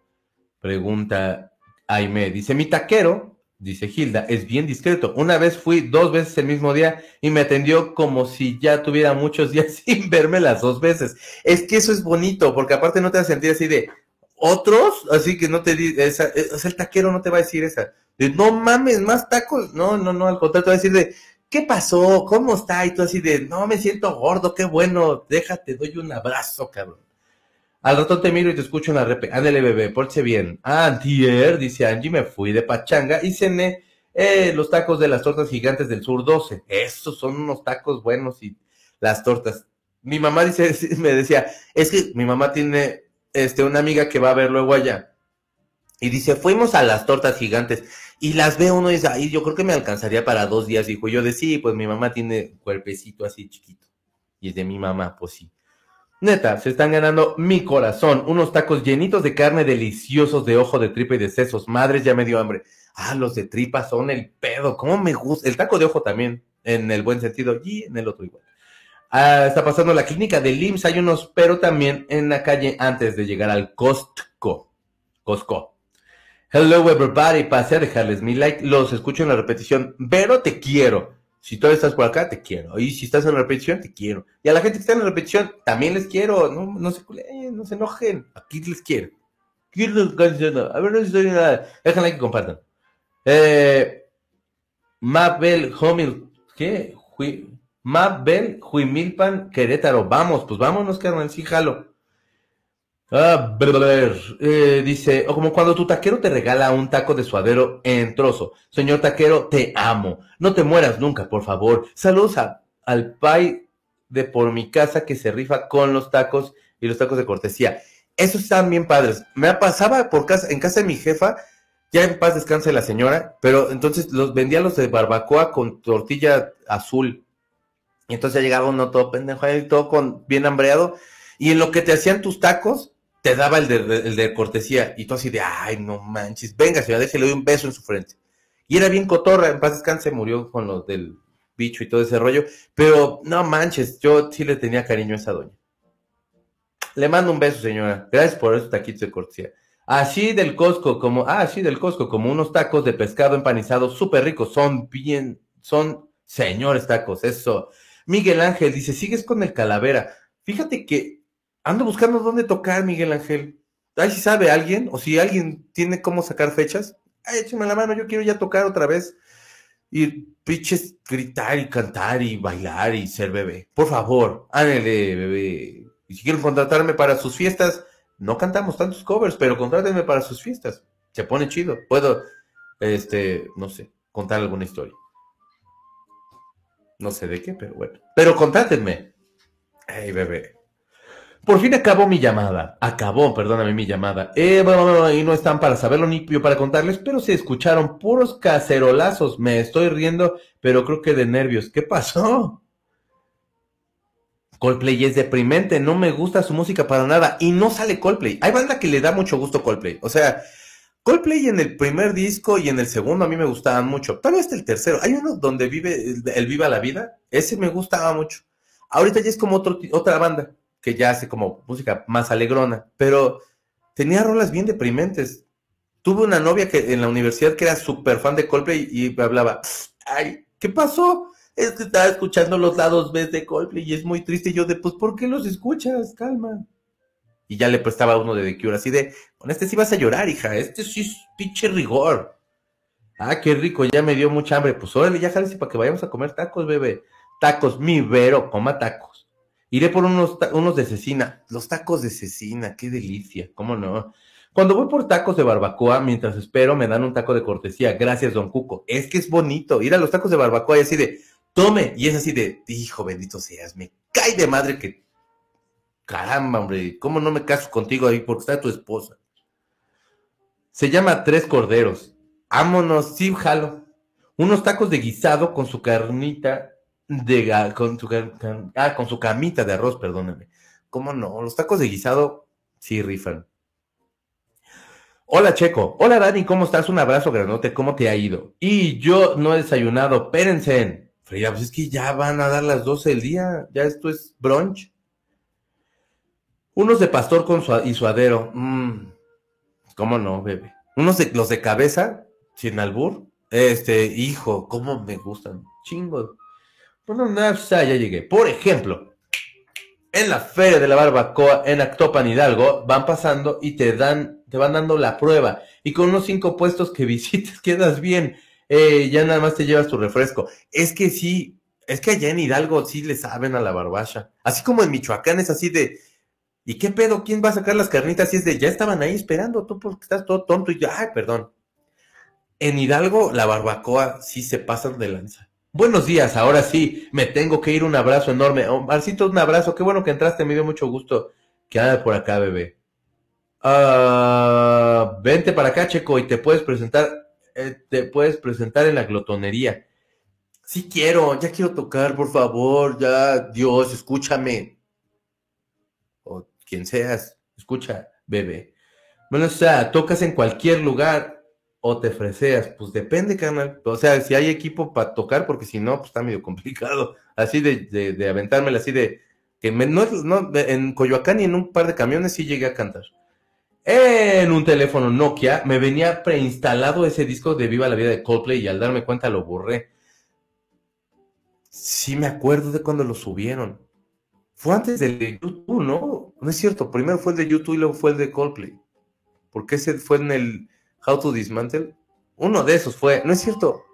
Pregunta Aime. Dice, mi taquero dice Hilda, es bien discreto. Una vez fui dos veces el mismo día y me atendió como si ya tuviera muchos días sin verme las dos veces. Es que eso es bonito, porque aparte no te vas a sentir así de otros, así que no te esa, o sea, el taquero no te va a decir esa, de no mames, más tacos. No, no, no, al contrario, te va a decir de, ¿qué pasó? ¿Cómo está? Y tú así de, no, me siento gordo, qué bueno, déjate, doy un abrazo, cabrón. Al ratón te miro y te escucho en la repe. Ándale, bebé, porche bien. Ah, antier, dice Angie, me fui de pachanga y cené eh, los tacos de las tortas gigantes del sur 12. Esos son unos tacos buenos y las tortas. Mi mamá dice, me decía, es que mi mamá tiene este, una amiga que va a ver luego allá. Y dice, fuimos a las tortas gigantes. Y las ve uno y dice, ay, yo creo que me alcanzaría para dos días. Dijo yo de sí, pues mi mamá tiene cuerpecito así chiquito. Y es de mi mamá, pues sí. Neta, se están ganando mi corazón. Unos tacos llenitos de carne deliciosos de ojo de tripa y de sesos. Madres, ya me dio hambre. Ah, los de tripa son el pedo. ¿Cómo me gusta? El taco de ojo también, en el buen sentido, y en el otro igual. Ah, está pasando la clínica de LIMS. Hay unos, pero también en la calle antes de llegar al Costco. Costco. Hello everybody, pasé a dejarles mi like. Los escucho en la repetición, pero te quiero. Si tú estás por acá, te quiero. Y si estás en repetición, te quiero. Y a la gente que está en repetición, también les quiero. No, no se no se enojen. Aquí les quiero. A ver, no estoy nada. Déjenla que compartan. Eh, Mabel Homil, ¿qué? Mabel Huimilpan Querétaro. Vamos, pues vámonos, carnal. Sí, jalo. Ah, eh, dice, o como cuando tu taquero te regala un taco de suadero en trozo. Señor taquero, te amo. No te mueras nunca, por favor. Saludos al pai de por mi casa que se rifa con los tacos y los tacos de cortesía. Esos están bien padres. Me pasaba por casa, en casa de mi jefa, Ya en paz descanse la señora, pero entonces los vendía los de barbacoa con tortilla azul. Y entonces ya llegaba uno todo pendejo ahí, todo con, bien hambreado. Y en lo que te hacían tus tacos, te daba el de, cortesía. Y tú así de, ay, no manches, venga, señora, déjale un beso en su frente. Y era bien cotorra, en paz descanse, murió con los del bicho y todo ese rollo. Pero no manches, yo sí le tenía cariño a esa doña. Le mando un beso, señora. Gracias por esos taquitos de cortesía. Así del Costco, como, ah, sí del Costco, como unos tacos de pescado empanizado súper ricos. Son bien, son señores tacos, eso. Miguel Ángel dice, sigues con el calavera. Fíjate que ando buscando dónde tocar, Miguel Ángel. Ay, si sabe alguien, o si alguien tiene cómo sacar fechas, ay, échame la mano, yo quiero ya tocar otra vez. Y pinches gritar y cantar y bailar y ser bebé. Por favor, ándale, bebé. Y si quieren contratarme para sus fiestas, no cantamos tantos covers, pero contrátenme para sus fiestas. Se pone chido. Puedo, este, no sé, contar alguna historia. No sé de qué, pero bueno. Pero contrátenme. Ay, bebé. Por fin acabó mi llamada. Acabó, perdóname, mi llamada. Eh, bueno, y no están para saberlo ni yo para contarles, pero se escucharon puros cacerolazos. Me estoy riendo, pero creo que de nervios. ¿Qué pasó? Coldplay es deprimente, no me gusta su música para nada y no sale Coldplay. Hay banda que le da mucho gusto Coldplay. O sea, Coldplay en el primer disco y en el segundo a mí me gustaban mucho. Todavía hasta el tercero. Hay uno donde vive el, Viva la Vida. Ese me gustaba mucho. Ahorita ya es como otra banda que ya hace como música más alegrona, pero tenía rolas bien deprimentes. Tuve una novia que en la universidad que era súper fan de Coldplay y hablaba, ay, ¿qué pasó? es que estaba escuchando los lados B de Coldplay y es muy triste. Y yo de, pues, ¿por qué los escuchas? Calma. Y ya le prestaba uno de The Cure, así de, con este sí vas a llorar, hija, este sí es pinche rigor. Ah, qué rico, ya me dio mucha hambre. Pues órale, ya jálese para que vayamos a comer tacos, bebé. Tacos, mi Vero, coma tacos. Iré por unos, unos de cecina. Los tacos de cecina, qué delicia, cómo no. Cuando voy por tacos de barbacoa, mientras espero, me dan un taco de cortesía. Gracias, don Cuco. Es que es bonito. Ir a los tacos de barbacoa y así de, tome. Y es así de, hijo bendito seas, me cae de madre que, caramba, hombre, ¿cómo no me caso contigo ahí? Porque está tu esposa. Se llama Tres Corderos. Ámonos, sí, jalo. Unos tacos de guisado con su carnita de con su, ah, con su camita de arroz, perdóname. ¿Cómo no? Los tacos de guisado sí rifan. Hola Checo, hola Dani, ¿cómo estás? Un abrazo granote, ¿cómo te ha ido? Y yo no he desayunado, espérense. Freya, pues es que ya van a dar las 12 del día, ya esto es brunch. Unos de pastor con su, y suadero. Mmm, ¿Cómo no, bebé? Unos de los de cabeza, sin albur. Este, hijo, cómo me gustan. Chingo. Pues, ya llegué. Por ejemplo, en la feria de la barbacoa en Actopan Hidalgo, van pasando y te dan, te van dando la prueba. Y con unos cinco puestos que visites quedas bien eh, ya nada más te llevas tu refresco. Es que sí, es que allá en Hidalgo sí le saben a la barbacha. Así como en Michoacán es así de, ¿y qué pedo? ¿Quién va a sacar las carnitas? Y es de, ya estaban ahí esperando, tú porque estás todo tonto y yo, ay, perdón. En Hidalgo la barbacoa sí se pasan de lanza. Buenos días, ahora sí, me tengo que ir, un abrazo enorme. Marcito, un abrazo, qué bueno que entraste, me dio mucho gusto que anda por acá, bebé. Ah, vente para acá, Checo, y te puedes presentar eh, te puedes presentar en la glotonería. Sí quiero, ya quiero tocar, por favor, ya, Dios, escúchame. O quien seas, escucha, bebé. Bueno, o sea, tocas en cualquier lugar o te freseas, pues depende, canal. O sea, si hay equipo para tocar, porque si no, pues está medio complicado. Así de, de, de aventármela, así de, que no, no, en Coyoacán y en un par de camiones sí llegué a cantar en un teléfono Nokia me venía preinstalado ese disco de Viva la Vida de Coldplay y al darme cuenta lo borré. Sí me acuerdo de cuando lo subieron. Fue antes del de YouTube, ¿no? No es cierto. Primero fue el de YouTube y luego fue el de Coldplay. Porque ese fue en el How to Dismantle. Uno de esos fue. No es cierto.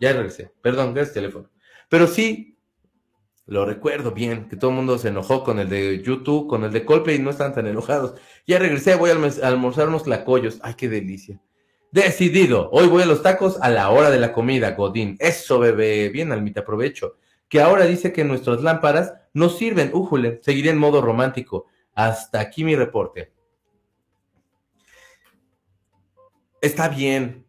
Ya regresé. Perdón, gracias teléfono. Pero sí, lo recuerdo bien, que todo el mundo se enojó con el de YouTube, con el de Coldplay, y no están tan enojados. Ya regresé, voy a almorzar unos tlacoyos. Ay, qué delicia. Decidido, hoy voy a los tacos a la hora de la comida, Godín. Eso, bebé, bien, Almita, aprovecho. Que ahora dice que nuestras lámparas nos sirven. Újule, seguiré en modo romántico. Hasta aquí mi reporte. Está bien.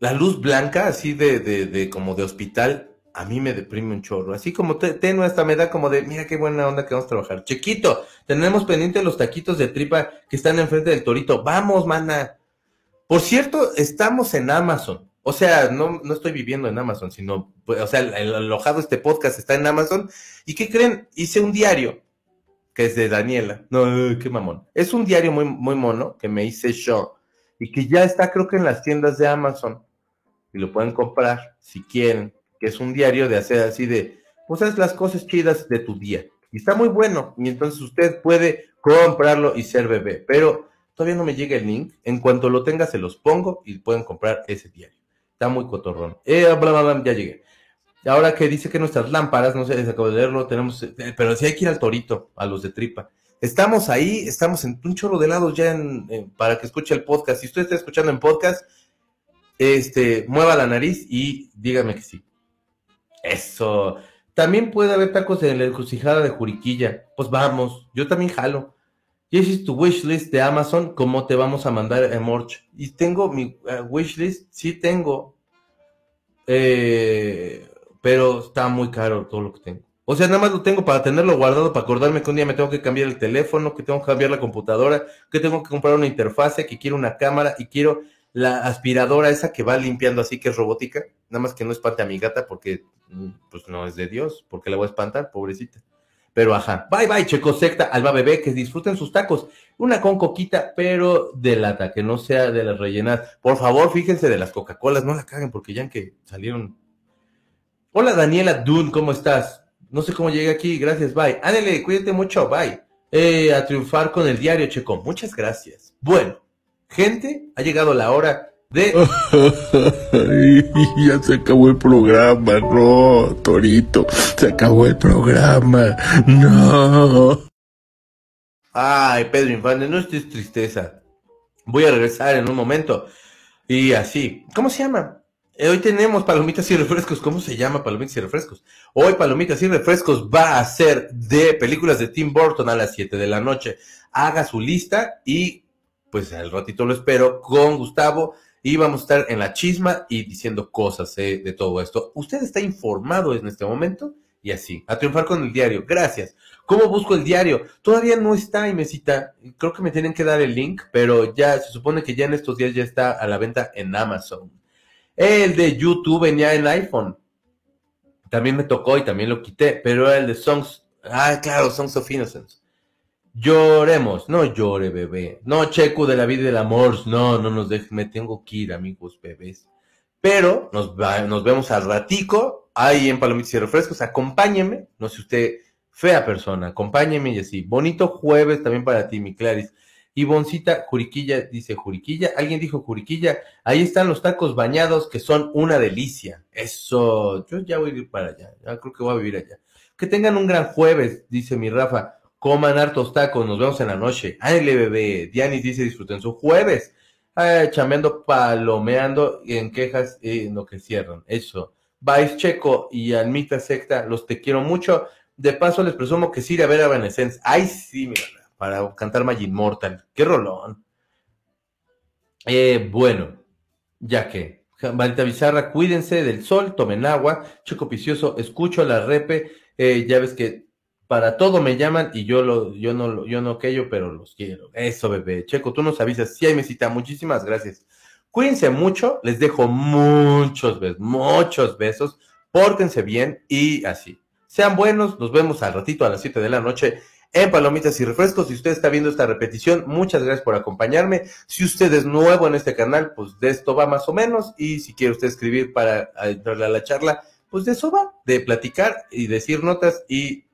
La luz blanca, así de, de, de como de hospital, a mí me deprime un chorro. Así como te- tenue hasta me da como de, mira qué buena onda que vamos a trabajar. Chiquito, tenemos pendiente los taquitos de tripa que están enfrente del torito. Vamos, mana. Por cierto, estamos en Amazon. O sea, no, no estoy viviendo en Amazon, sino, pues, o sea, el, el alojado este podcast está en Amazon. ¿Y qué creen? Hice un diario que es de Daniela. No, qué mamón. Es un diario muy, muy mono que me hice yo y que ya está, creo que en las tiendas de Amazon. Y lo pueden comprar si quieren. Que es un diario de hacer así de, pues haz las cosas chidas de tu día. Y está muy bueno. Y entonces usted puede comprarlo y ser bebé. Pero todavía no me llega el link. En cuanto lo tenga, se los pongo y pueden comprar ese diario. Está muy cotorrón. Eh, bla, bla, bla, ya llegué. Ahora que dice que nuestras lámparas, no sé, les acabo de leerlo, tenemos, eh, pero sí hay que ir al torito, a los de tripa. Estamos ahí, estamos en un chorro de helados ya para que escuche el podcast. Si usted está escuchando en podcast, este, mueva la nariz y dígame que sí. Eso. También puede haber tacos en la encrucijada de Juriquilla. Pues vamos, yo también jalo. Ya hiciste tu wishlist de Amazon, ¿cómo te vamos a mandar a Morch? Y tengo mi eh, wishlist, sí tengo. Eh, pero está muy caro todo lo que tengo. O sea, nada más lo tengo para tenerlo guardado, para acordarme que un día me tengo que cambiar el teléfono, que tengo que cambiar la computadora, que tengo que comprar una interfase, que quiero una cámara y quiero la aspiradora esa que va limpiando así, que es robótica. Nada más que no espante a mi gata porque mm, pues no es de Dios, porque la voy a espantar, pobrecita. Pero ajá, bye bye, Checo Secta, Alba Bebé, que disfruten sus tacos. Una con coquita, pero de lata, que no sea de las rellenadas. Por favor, fíjense de las Coca-Colas, no la caguen porque ya que salieron. Hola Daniela Dun, ¿cómo estás? No sé cómo llegué aquí, gracias, bye. Ándale, cuídate mucho, bye. Eh, a triunfar con el diario, Checo, muchas gracias. Bueno, gente, ha llegado la hora de... Ya se acabó el programa, no, Torito, se acabó el programa, no. Ay, Pedro Infante, no estés tristeza. Voy a regresar en un momento. Y así. ¿Cómo se llama? Eh, hoy tenemos palomitas y refrescos. ¿Cómo se llama palomitas y refrescos? Hoy palomitas y refrescos va a ser de películas de Tim Burton a las 7 de la noche. Haga su lista y pues al ratito lo espero con Gustavo y vamos a estar en la chisma y diciendo cosas eh, de todo esto. Usted está informado en este momento y así. A triunfar con el diario. Gracias. ¿Cómo busco el diario? Todavía no está, Imesita. Creo que me tienen que dar el link, pero ya se supone que ya en estos días ya está a la venta en Amazon. El de YouTube venía en iPhone. También me tocó y también lo quité, pero era el de Songs. Ah, claro, Songs of Innocence. Lloremos, no llore, bebé. No, Checo de la vida y del amor. No, no nos dejen, me tengo que ir, amigos bebés. Pero nos, va- nos vemos al ratico, ahí en Palomitas y Refrescos. Acompáñeme, no sé usted, fea persona, acompáñeme y así. Bonito jueves también para ti, mi Claris. Y Boncita Juriquilla dice Juriquilla, alguien dijo Juriquilla, ahí están los tacos bañados que son una delicia. Eso, yo ya voy a ir para allá, ya creo que voy a vivir allá. Que tengan un gran jueves, dice mi Rafa. Coman hartos tacos, nos vemos en la noche. Ándale, bebé. Dianis dice disfruten su jueves. Chameando, palomeando en quejas y en lo que cierran. Eso. Vice Checo y Almita Secta, los te quiero mucho. De paso les presumo que sí iré a ver a Evanescence. Ay, sí, mira, para cantar Magic Mortal. Qué rolón. Eh, bueno, ya que. Marita Bizarra, cuídense del sol, tomen agua. Checo Picioso, escucho la repe. Eh, ya ves que para todo me llaman y yo lo, yo no, yo no aquello, pero los quiero. Eso, bebé. Checo, tú nos avisas. Sí, hay mesita. Muchísimas gracias. Cuídense mucho. Les dejo muchos besos, muchos besos. Pórtense bien y así. Sean buenos. Nos vemos al ratito a las 7 de la noche en Palomitas y Refrescos. Si usted está viendo esta repetición, muchas gracias por acompañarme. Si usted es nuevo en este canal, pues de esto va más o menos. Y si quiere usted escribir para entrarle a la charla, pues de eso va, de platicar y decir notas y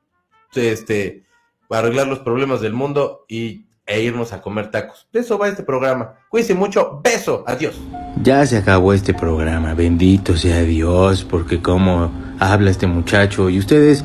este arreglar los problemas del mundo y e irnos a comer tacos. De eso va este programa. Cuídense mucho. Beso. Adiós. Ya se acabó este programa, bendito sea Dios, porque como habla este muchacho y ustedes,